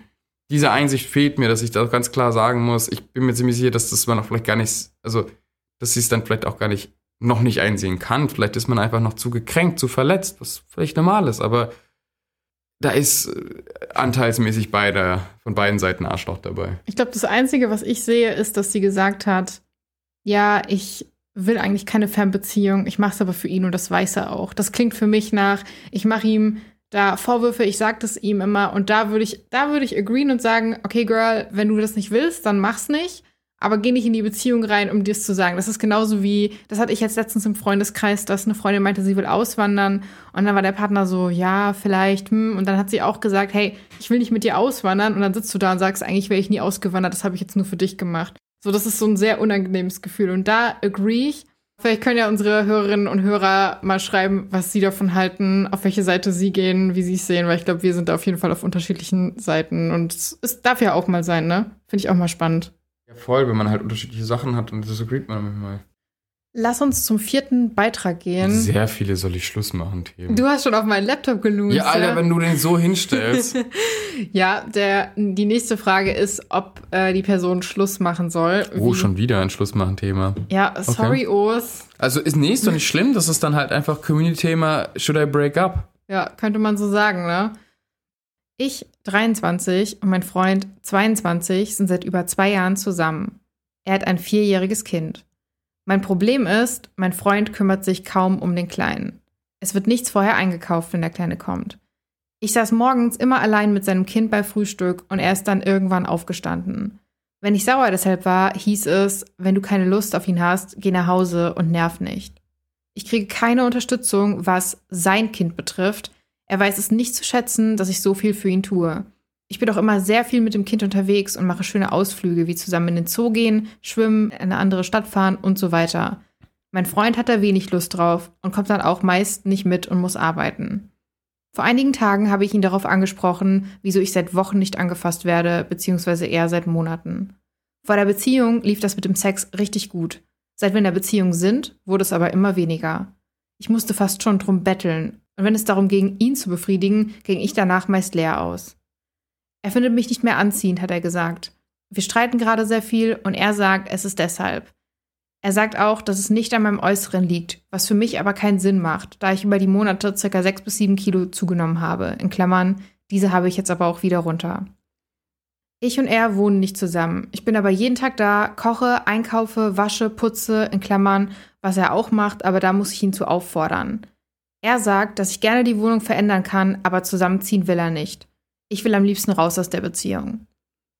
diese Einsicht fehlt mir, dass ich da ganz klar sagen muss, ich bin mir ziemlich sicher, dass das man auch vielleicht gar nicht, also, dass sie es dann vielleicht auch gar nicht, noch nicht einsehen kann. Vielleicht ist man einfach noch zu gekränkt, zu verletzt, was völlig normal ist, aber da ist äh, anteilsmäßig beide, von beiden Seiten Arschloch dabei. Ich glaube, das Einzige, was ich sehe, ist, dass sie gesagt hat, ja, ich will eigentlich keine Fernbeziehung, ich mache es aber für ihn und das weiß er auch. Das klingt für mich nach, ich mache ihm da Vorwürfe, ich sage das ihm immer und da würde ich, da würde ich agreeen und sagen, okay, Girl, wenn du das nicht willst, dann mach's nicht. Aber geh nicht in die Beziehung rein, um dir es zu sagen. Das ist genauso wie, das hatte ich jetzt letztens im Freundeskreis, dass eine Freundin meinte, sie will auswandern. Und dann war der Partner so, ja, vielleicht, hm. Und dann hat sie auch gesagt, hey, ich will nicht mit dir auswandern. Und dann sitzt du da und sagst, eigentlich wäre ich nie ausgewandert, das habe ich jetzt nur für dich gemacht. So, das ist so ein sehr unangenehmes Gefühl. Und da agree ich. Vielleicht können ja unsere Hörerinnen und Hörer mal schreiben, was sie davon halten, auf welche Seite sie gehen, wie sie es sehen, weil ich glaube, wir sind da auf jeden Fall auf unterschiedlichen Seiten. Und es, darf ja auch mal sein, ne? Finde ich auch mal spannend. Ja, voll, wenn man halt unterschiedliche Sachen hat und das agreed man manchmal. Lass uns zum vierten Beitrag gehen. Sehr viele soll ich Schluss machen, Themen. Du hast schon auf meinen Laptop gelunzt. ja, Alter, wenn du den so hinstellst. ja, der, die nächste Frage ist, ob äh, die Person Schluss machen soll. oh, Wie- schon wieder ein Schluss machen Thema. Ja, sorry, Urs. Also ist nee, ist doch nicht schlimm, das ist dann halt einfach Community-Thema Should I break up? Ja, könnte man so sagen, ne? Ich, 23, und mein Freund, 22, sind seit über zwei Jahren zusammen. Er hat ein vierjähriges Kind. Mein Problem ist, mein Freund kümmert sich kaum um den Kleinen. Es wird nichts vorher eingekauft, wenn der Kleine kommt. Ich saß morgens immer allein mit seinem Kind bei Frühstück und er ist dann irgendwann aufgestanden. Wenn ich sauer deshalb war, hieß es, wenn du keine Lust auf ihn hast, geh nach Hause und nerv nicht. Ich kriege keine Unterstützung, was sein Kind betrifft. Er weiß es nicht zu schätzen, dass ich so viel für ihn tue. Ich bin auch immer sehr viel mit dem Kind unterwegs und mache schöne Ausflüge, wie zusammen in den Zoo gehen, schwimmen, in eine andere Stadt fahren und so weiter. Mein Freund hat da wenig Lust drauf und kommt dann auch meist nicht mit und muss arbeiten. Vor einigen Tagen habe ich ihn darauf angesprochen, wieso ich seit Wochen nicht angefasst werde, beziehungsweise eher seit Monaten. Vor der Beziehung lief das mit dem Sex richtig gut. Seit wir in der Beziehung sind, wurde es aber immer weniger. Ich musste fast schon drum betteln, und wenn es darum ging, ihn zu befriedigen, ging ich danach meist leer aus. Er findet mich nicht mehr anziehend, hat er gesagt. Wir streiten gerade sehr viel und er sagt, es ist deshalb. Er sagt auch, dass es nicht an meinem Äußeren liegt, was für mich aber keinen Sinn macht, da ich über die Monate ca. 6 bis 7 Kilo zugenommen habe. In Klammern, diese habe ich jetzt aber auch wieder runter. Ich und er wohnen nicht zusammen. Ich bin aber jeden Tag da, koche, einkaufe, wasche, putze, in Klammern, was er auch macht, aber da muss ich ihn zu auffordern. Er sagt, dass ich gerne die Wohnung verändern kann, aber zusammenziehen will er nicht. Ich will am liebsten raus aus der Beziehung.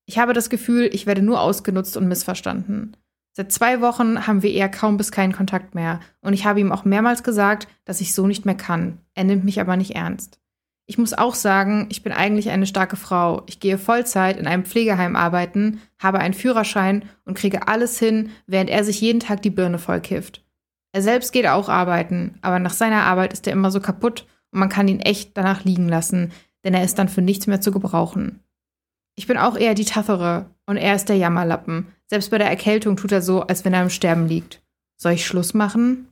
Ich habe das Gefühl, ich werde nur ausgenutzt und missverstanden. Seit zwei Wochen haben wir eher kaum bis keinen Kontakt mehr und ich habe ihm auch mehrmals gesagt, dass ich so nicht mehr kann. Er nimmt mich aber nicht ernst. Ich muss auch sagen, ich bin eigentlich eine starke Frau. Ich gehe Vollzeit in einem Pflegeheim arbeiten, habe einen Führerschein und kriege alles hin, während er sich jeden Tag die Birne vollkifft. Er selbst geht auch arbeiten, aber nach seiner Arbeit ist er immer so kaputt und man kann ihn echt danach liegen lassen, denn er ist dann für nichts mehr zu gebrauchen. Ich bin auch eher die Taffere und er ist der Jammerlappen. Selbst bei der Erkältung tut er so, als wenn er im Sterben liegt. Soll ich Schluss machen?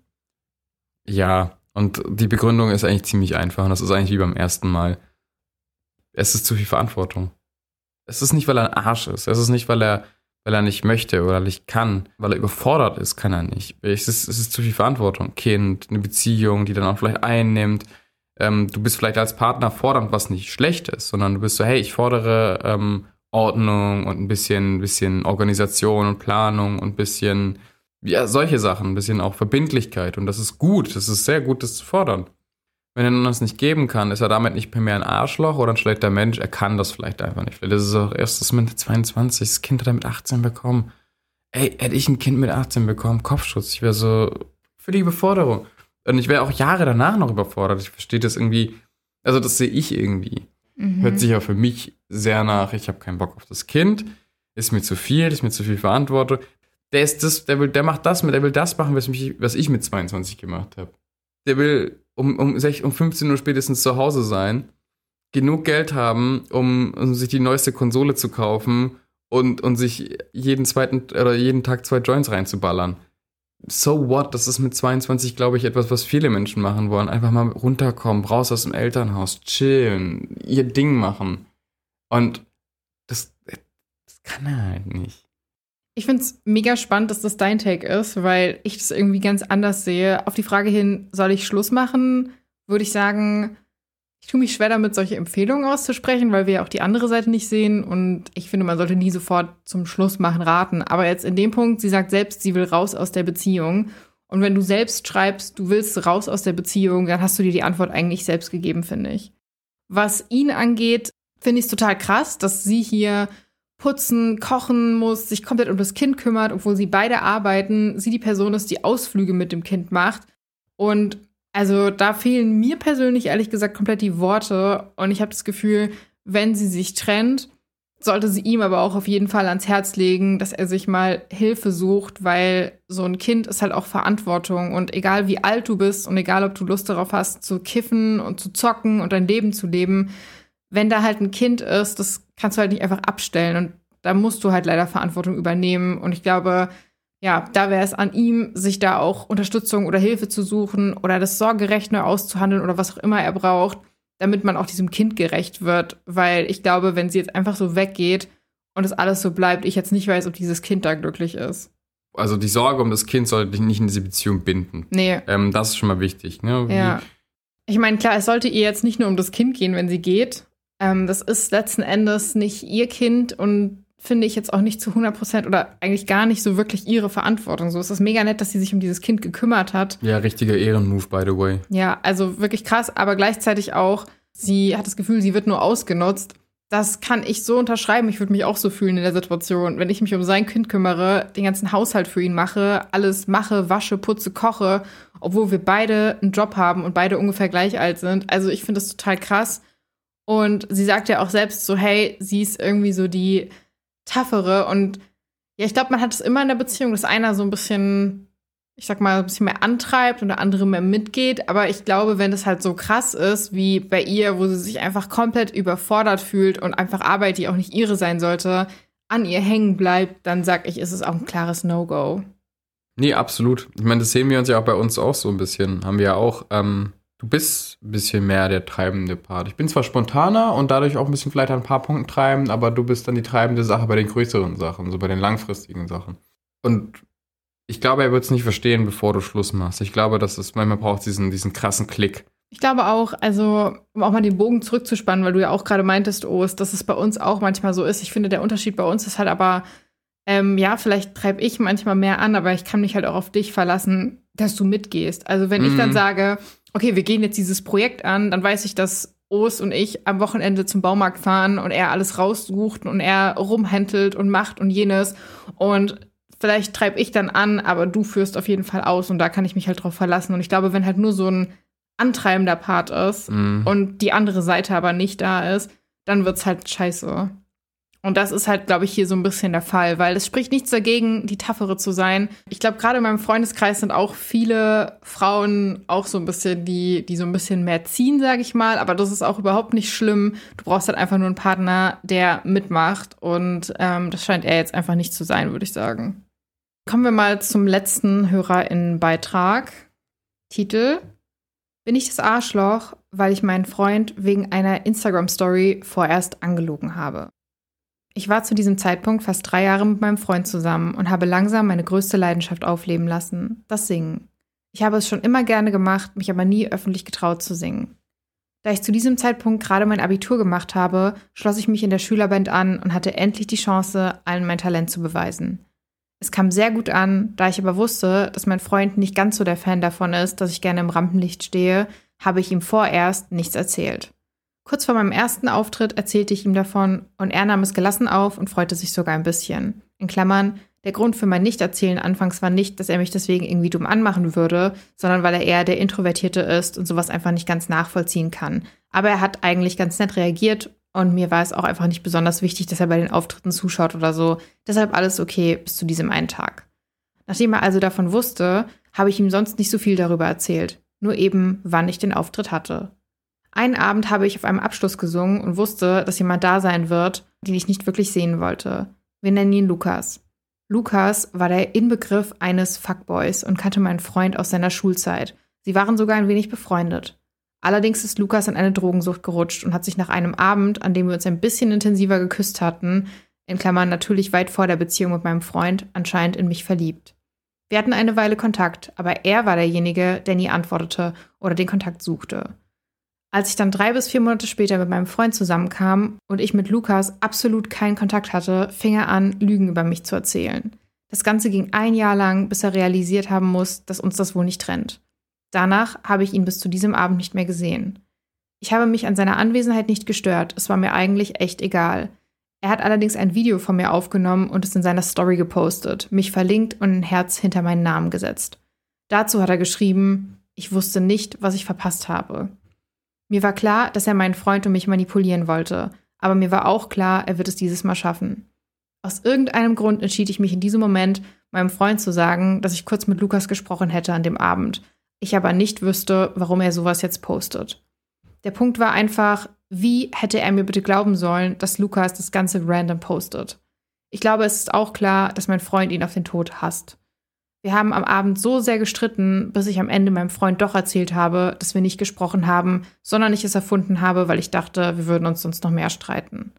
Ja, und die Begründung ist eigentlich ziemlich einfach und das ist eigentlich wie beim ersten Mal. Es ist zu viel Verantwortung. Es ist nicht, weil er ein Arsch ist. Es ist nicht, weil er, weil er nicht möchte oder nicht kann. Weil er überfordert ist, kann er nicht. Es ist, es ist zu viel Verantwortung. Kind, eine Beziehung, die dann auch vielleicht einnimmt. Ähm, du bist vielleicht als Partner fordernd, was nicht schlecht ist, sondern du bist so, hey, ich fordere ähm, Ordnung und ein bisschen, bisschen Organisation und Planung und ein bisschen ja, solche Sachen, ein bisschen auch Verbindlichkeit. Und das ist gut, das ist sehr gut, das zu fordern. Wenn er nun das nicht geben kann, ist er damit nicht mehr ein Arschloch oder ein schlechter Mensch. Er kann das vielleicht einfach nicht. Vielleicht ist es auch erst das mit 22, das Kind hat er mit 18 bekommen. Ey, hätte ich ein Kind mit 18 bekommen, Kopfschutz, ich wäre so für die Überforderung. Und ich wäre auch Jahre danach noch überfordert. Ich verstehe das irgendwie, also das sehe ich irgendwie. Mhm. Hört sich ja für mich sehr nach, ich habe keinen Bock auf das Kind, ist mir zu viel, ist mir zu viel Verantwortung der ist das, der will, der macht das mit, der will das machen, was, mich, was ich mit 22 gemacht habe. Der will um, um, 6, um 15 Uhr spätestens zu Hause sein, genug Geld haben, um, um sich die neueste Konsole zu kaufen und, und sich jeden zweiten oder jeden Tag zwei Joints reinzuballern. So what? Das ist mit 22, glaube ich, etwas, was viele Menschen machen wollen. Einfach mal runterkommen, raus aus dem Elternhaus, chillen, ihr Ding machen. Und das, das kann er halt nicht. Ich finde es mega spannend, dass das dein Take ist, weil ich das irgendwie ganz anders sehe. Auf die Frage hin, soll ich Schluss machen, würde ich sagen, ich tue mich schwer damit, solche Empfehlungen auszusprechen, weil wir ja auch die andere Seite nicht sehen. Und ich finde, man sollte nie sofort zum Schluss machen raten. Aber jetzt in dem Punkt, sie sagt selbst, sie will raus aus der Beziehung. Und wenn du selbst schreibst, du willst raus aus der Beziehung, dann hast du dir die Antwort eigentlich selbst gegeben, finde ich. Was ihn angeht, finde ich es total krass, dass sie hier putzen, kochen muss, sich komplett um das Kind kümmert, obwohl sie beide arbeiten, sie die Person ist, die Ausflüge mit dem Kind macht. Und also da fehlen mir persönlich ehrlich gesagt komplett die Worte. Und ich habe das Gefühl, wenn sie sich trennt, sollte sie ihm aber auch auf jeden Fall ans Herz legen, dass er sich mal Hilfe sucht, weil so ein Kind ist halt auch Verantwortung. Und egal wie alt du bist und egal ob du Lust darauf hast, zu kiffen und zu zocken und dein Leben zu leben, wenn da halt ein Kind ist, das kannst du halt nicht einfach abstellen und da musst du halt leider Verantwortung übernehmen. Und ich glaube, ja, da wäre es an ihm, sich da auch Unterstützung oder Hilfe zu suchen oder das Sorgerecht neu auszuhandeln oder was auch immer er braucht, damit man auch diesem Kind gerecht wird. Weil ich glaube, wenn sie jetzt einfach so weggeht und es alles so bleibt, ich jetzt nicht weiß, ob dieses Kind da glücklich ist. Also die Sorge um das Kind sollte dich nicht in diese Beziehung binden. Nee. Ähm, das ist schon mal wichtig. Ne? Ja. Ich meine, klar, es sollte ihr jetzt nicht nur um das Kind gehen, wenn sie geht, ähm, das ist letzten Endes nicht ihr Kind und finde ich jetzt auch nicht zu 100 Prozent oder eigentlich gar nicht so wirklich ihre Verantwortung. So ist es mega nett, dass sie sich um dieses Kind gekümmert hat. Ja, richtiger Ehrenmove, by the way. Ja, also wirklich krass, aber gleichzeitig auch, sie hat das Gefühl, sie wird nur ausgenutzt. Das kann ich so unterschreiben. Ich würde mich auch so fühlen in der Situation, wenn ich mich um sein Kind kümmere, den ganzen Haushalt für ihn mache, alles mache, wasche, putze, koche, obwohl wir beide einen Job haben und beide ungefähr gleich alt sind. Also ich finde das total krass. Und sie sagt ja auch selbst so, hey, sie ist irgendwie so die taffere. Und ja, ich glaube, man hat es immer in der Beziehung, dass einer so ein bisschen, ich sag mal, ein bisschen mehr antreibt und der andere mehr mitgeht. Aber ich glaube, wenn das halt so krass ist, wie bei ihr, wo sie sich einfach komplett überfordert fühlt und einfach Arbeit, die auch nicht ihre sein sollte, an ihr hängen bleibt, dann sag ich, ist es auch ein klares No-Go. Nee, absolut. Ich meine, das sehen wir uns ja auch bei uns auch so ein bisschen. Haben wir ja auch ähm, du bist ein bisschen mehr der treibende Part. Ich bin zwar spontaner und dadurch auch ein bisschen vielleicht an ein paar Punkten treibend, aber du bist dann die treibende Sache bei den größeren Sachen, so bei den langfristigen Sachen. Und Ich glaube, er wird es nicht verstehen, bevor du Schluss machst. Ich glaube, dass es manchmal braucht diesen, diesen krassen Klick. Ich glaube auch, also um auch mal den Bogen zurückzuspannen, weil du ja auch gerade meintest, Ost, dass es bei uns auch manchmal so ist. Ich finde, der Unterschied bei uns ist halt aber, ähm, ja, vielleicht treibe ich manchmal mehr an, aber ich kann mich halt auch auf dich verlassen, dass du mitgehst. Also wenn mm. ich dann mhm. sage, okay, wir gehen jetzt dieses Projekt an, dann weiß ich, dass Ost und ich am Wochenende zum Baumarkt fahren und er alles raussucht und er rumhändelt und macht und jenes. Und vielleicht treibe ich dann an, aber du führst auf jeden Fall aus und da kann ich mich halt drauf verlassen. Und ich glaube, wenn halt nur so ein antreibender Part ist mm. und die andere Seite aber nicht da ist, dann wird's halt scheiße. Und das ist halt, glaube ich, hier so ein bisschen der Fall, weil es spricht nichts dagegen, die Taffere zu sein. Ich glaube, gerade in meinem Freundeskreis sind auch viele Frauen auch so ein bisschen, die, die so ein bisschen mehr ziehen, sage ich mal. Aber das ist auch überhaupt nicht schlimm. Du brauchst halt einfach nur einen Partner, der mitmacht. Und ähm, das scheint er jetzt einfach nicht zu sein, würde ich sagen. Kommen wir mal zum letzten HörerInnen-Beitrag. Titel: Bin ich das Arschloch, weil ich meinen Freund wegen einer Instagram-Story vorerst angelogen habe? Ich war zu diesem Zeitpunkt fast drei Jahre mit meinem Freund zusammen und habe langsam meine größte Leidenschaft aufleben lassen, das Singen. Ich habe es schon immer gerne gemacht, mich aber nie öffentlich getraut zu singen. Da ich zu diesem Zeitpunkt gerade mein Abitur gemacht habe, schloss ich mich in der Schülerband an und hatte endlich die Chance, allen mein Talent zu beweisen. Es kam sehr gut an, da ich aber wusste, dass mein Freund nicht ganz so der Fan davon ist, dass ich gerne im Rampenlicht stehe, habe ich ihm vorerst nichts erzählt. Kurz vor meinem ersten Auftritt erzählte ich ihm davon und er nahm es gelassen auf und freute sich sogar ein bisschen. In Klammern, der Grund für mein Nicht-Erzählen anfangs war nicht, dass er mich deswegen irgendwie dumm anmachen würde, sondern weil er eher der Introvertierte ist und sowas einfach nicht ganz nachvollziehen kann. Aber er hat eigentlich ganz nett reagiert und mir war es auch einfach nicht besonders wichtig, dass er bei den Auftritten zuschaut oder so. Deshalb alles okay bis zu diesem einen Tag. Nachdem er also davon wusste, habe ich ihm sonst nicht so viel darüber erzählt. Nur eben, wann ich den Auftritt hatte. Einen Abend habe ich auf einem Abschluss gesungen und wusste, dass jemand da sein wird, den ich nicht wirklich sehen wollte. Wir nennen ihn Lukas. Lukas war der Inbegriff eines Fuckboys und kannte meinen Freund aus seiner Schulzeit. Sie waren sogar ein wenig befreundet. Allerdings ist Lukas in eine Drogensucht gerutscht und hat sich nach einem Abend, an dem wir uns ein bisschen intensiver geküsst hatten, in Klammern natürlich weit vor der Beziehung mit meinem Freund, anscheinend in mich verliebt. Wir hatten eine Weile Kontakt, aber er war derjenige, der nie antwortete oder den Kontakt suchte. Als ich dann drei bis vier Monate später mit meinem Freund zusammenkam und ich mit Lukas absolut keinen Kontakt hatte, fing er an, Lügen über mich zu erzählen. Das Ganze ging ein Jahr lang, bis er realisiert haben muss, dass uns das wohl nicht trennt. Danach habe ich ihn bis zu diesem Abend nicht mehr gesehen. Ich habe mich an seiner Anwesenheit nicht gestört, es war mir eigentlich echt egal. Er hat allerdings ein Video von mir aufgenommen und es in seiner Story gepostet, mich verlinkt und ein Herz hinter meinen Namen gesetzt. Dazu hat er geschrieben, ich wusste nicht, was ich verpasst habe. Mir war klar, dass er meinen Freund und mich manipulieren wollte, aber mir war auch klar, er wird es dieses Mal schaffen. Aus irgendeinem Grund entschied ich mich in diesem Moment, meinem Freund zu sagen, dass ich kurz mit Lukas gesprochen hätte an dem Abend, ich aber nicht wüsste, warum er sowas jetzt postet. Der Punkt war einfach, wie hätte er mir bitte glauben sollen, dass Lukas das Ganze random postet? Ich glaube, es ist auch klar, dass mein Freund ihn auf den Tod hasst. Wir haben am Abend so sehr gestritten, bis ich am Ende meinem Freund doch erzählt habe, dass wir nicht gesprochen haben, sondern ich es erfunden habe, weil ich dachte, wir würden uns sonst noch mehr streiten.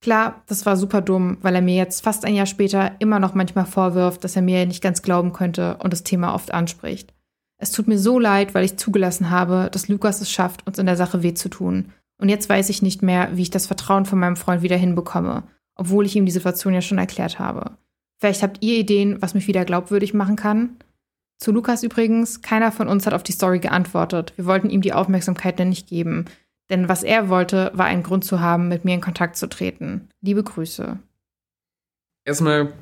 Klar, das war super dumm, weil er mir jetzt fast ein Jahr später immer noch manchmal vorwirft, dass er mir nicht ganz glauben könnte und das Thema oft anspricht. Es tut mir so leid, weil ich zugelassen habe, dass Lukas es schafft, uns in der Sache weh zu tun. Und jetzt weiß ich nicht mehr, wie ich das Vertrauen von meinem Freund wieder hinbekomme, obwohl ich ihm die Situation ja schon erklärt habe. Vielleicht habt ihr Ideen, was mich wieder glaubwürdig machen kann? Zu Lukas übrigens, keiner von uns hat auf die Story geantwortet. Wir wollten ihm die Aufmerksamkeit denn nicht geben. Denn was er wollte, war einen Grund zu haben, mit mir in Kontakt zu treten. Liebe Grüße. Erstmal,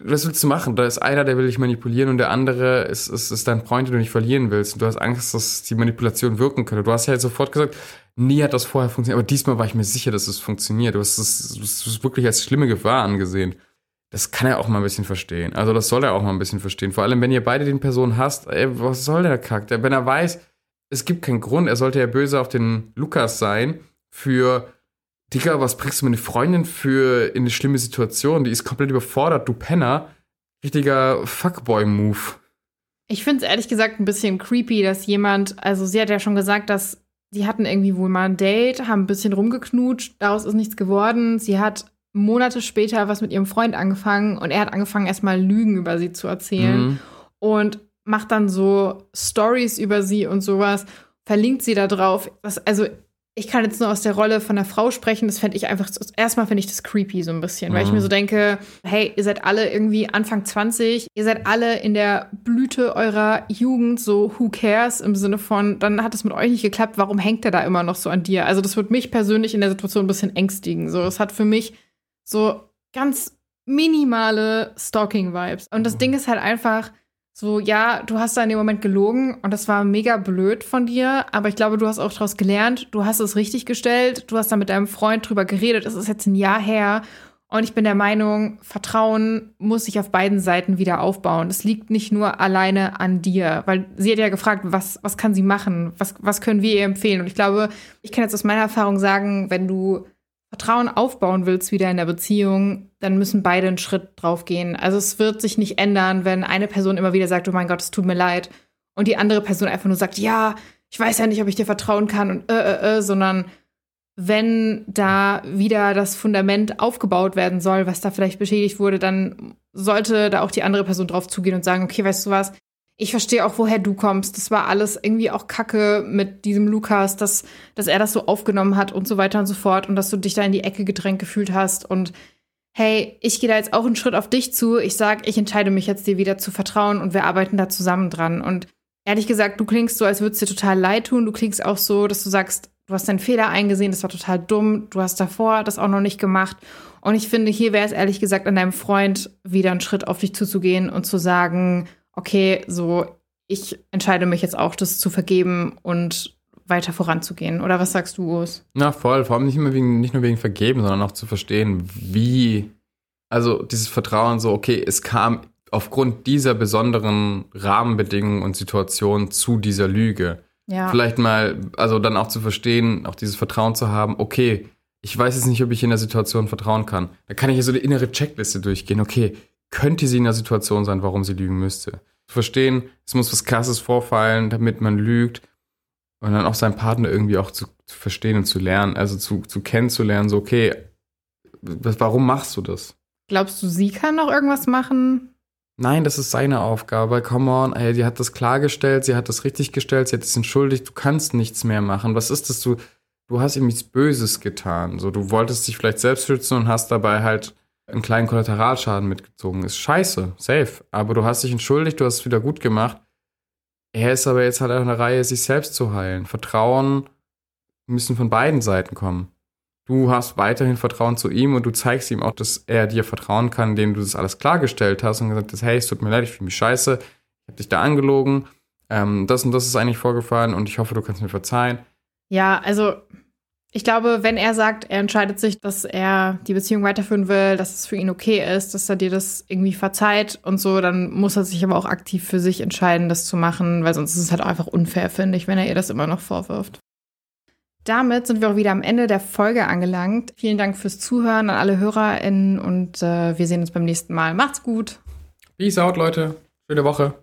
was willst du machen? Da ist einer, der will dich manipulieren und der andere ist, ist, ist dein Freund, den du nicht verlieren willst. Und du hast Angst, dass die Manipulation wirken könnte. Du hast ja jetzt sofort gesagt, nie hat das vorher funktioniert. Aber diesmal war ich mir sicher, dass es funktioniert. Du hast es wirklich als schlimme Gefahr angesehen das kann er auch mal ein bisschen verstehen. Also das soll er auch mal ein bisschen verstehen. Vor allem, wenn ihr beide den Personen hasst, ey, was soll der Kack? Wenn er weiß, es gibt keinen Grund, er sollte ja böse auf den Lukas sein für, Digga, was bringst du meine Freundin für in eine schlimme Situation? Die ist komplett überfordert, du Penner. Richtiger Fuckboy-Move. Ich finde es ehrlich gesagt ein bisschen creepy, dass jemand, also sie hat ja schon gesagt, dass sie hatten irgendwie wohl mal ein Date, haben ein bisschen rumgeknutscht, daraus ist nichts geworden. Sie hat Monate später was mit ihrem Freund angefangen und er hat angefangen, erstmal Lügen über sie zu erzählen. Mhm. und macht dann so Stories über sie und sowas, verlinkt sie da drauf. Das, also ich kann jetzt nur aus der Rolle von der Frau sprechen. Das fände ich einfach, erstmal finde ich das creepy so ein bisschen, mhm. weil ich mir so denke, hey, ihr seid alle irgendwie Anfang 20, ihr seid alle in der Blüte eurer Jugend, so who cares im Sinne von, dann hat es mit euch nicht geklappt, warum hängt er da immer noch so an dir? Also das wird mich persönlich in der Situation ein bisschen ängstigen. So, es hat für mich so ganz minimale Stalking-Vibes. Und das mhm. Ding ist halt einfach, so, ja, du hast da in dem Moment gelogen und das war mega blöd von dir, aber ich glaube, du hast auch daraus gelernt, du hast es richtig gestellt, du hast da mit deinem Freund drüber geredet, es ist jetzt ein Jahr her und ich bin der Meinung, Vertrauen muss sich auf beiden Seiten wieder aufbauen. Es liegt nicht nur alleine an dir, weil sie hat ja gefragt, was, was kann sie machen, was, was können wir ihr empfehlen und ich glaube, ich kann jetzt aus meiner Erfahrung sagen, wenn du Vertrauen aufbauen willst wieder in der Beziehung, dann müssen beide einen Schritt drauf gehen. Also es wird sich nicht ändern, wenn eine Person immer wieder sagt, oh mein Gott, es tut mir leid. Und die andere Person einfach nur sagt, ja, ich weiß ja nicht, ob ich dir vertrauen kann und äh, äh, äh, sondern wenn da wieder das Fundament aufgebaut werden soll, was da vielleicht beschädigt wurde, dann sollte da auch die andere Person drauf zugehen und sagen, okay, weißt du was, ich verstehe auch, woher du kommst. Das war alles irgendwie auch Kacke mit diesem Lukas, dass, dass er das so aufgenommen hat und so weiter und so fort und dass du dich da in die Ecke gedrängt gefühlt hast. Und hey, ich gehe da jetzt auch einen Schritt auf dich zu. Ich sag, ich entscheide mich jetzt dir wieder zu vertrauen und wir arbeiten da zusammen dran. Und ehrlich gesagt, du klingst so, als würdest dir total leid tun. Du klingst auch so, dass du sagst, du hast deinen Fehler eingesehen, das war total dumm. Du hast davor das auch noch nicht gemacht. Und ich finde, hier wäre es ehrlich gesagt an deinem Freund wieder einen Schritt auf dich zuzugehen und zu sagen, okay, so, ich entscheide mich jetzt auch, das zu vergeben und weiter voranzugehen. Oder was sagst du, Urs? Na, voll. Vor allem nicht, immer wegen, nicht nur wegen Vergeben, sondern auch zu verstehen, wie, also dieses Vertrauen so, okay, es kam aufgrund dieser besonderen Rahmenbedingungen und Situation zu dieser Lüge. Ja. Vielleicht mal, also dann auch zu verstehen, auch dieses Vertrauen zu haben, okay, ich weiß jetzt nicht, ob ich in der Situation vertrauen kann. Da kann ich ja so eine innere Checkliste durchgehen. Okay, könnte sie in der Situation sein, warum sie lügen müsste. Zu verstehen, es muss was Krasses vorfallen, damit man lügt. Und dann auch seinen Partner irgendwie auch zu, zu verstehen und zu lernen, also zu, zu kennenzulernen, so, okay, warum machst du das? Glaubst du, sie kann noch irgendwas machen? Nein, das ist seine Aufgabe. Come on, ey, die hat das klargestellt, sie hat das richtig gestellt, sie hat es entschuldigt, du kannst nichts mehr machen. Was ist das? Du, du hast ihm nichts Böses getan. So, du wolltest dich vielleicht selbst schützen und hast dabei halt einen kleinen Kollateralschaden mitgezogen. Ist scheiße, safe. Aber du hast dich entschuldigt, du hast es wieder gut gemacht. Er ist aber jetzt halt an der Reihe, sich selbst zu heilen. Vertrauen müssen von beiden Seiten kommen. Du hast weiterhin Vertrauen zu ihm und du zeigst ihm auch, dass er dir vertrauen kann, indem du das alles klargestellt hast und gesagt hast, hey, es tut mir leid, ich fühle mich scheiße, ich habe dich da angelogen, ähm, das und das ist eigentlich vorgefallen und ich hoffe, du kannst mir verzeihen. Ja, also ich glaube, wenn er sagt, er entscheidet sich, dass er die Beziehung weiterführen will, dass es für ihn okay ist, dass er dir das irgendwie verzeiht und so, dann muss er sich aber auch aktiv für sich entscheiden, das zu machen, weil sonst ist es halt einfach unfair, finde ich, wenn er ihr das immer noch vorwirft. Damit sind wir auch wieder am Ende der Folge angelangt. Vielen Dank fürs Zuhören an alle HörerInnen und äh, wir sehen uns beim nächsten Mal. Macht's gut. Peace out, Leute. Schöne Woche.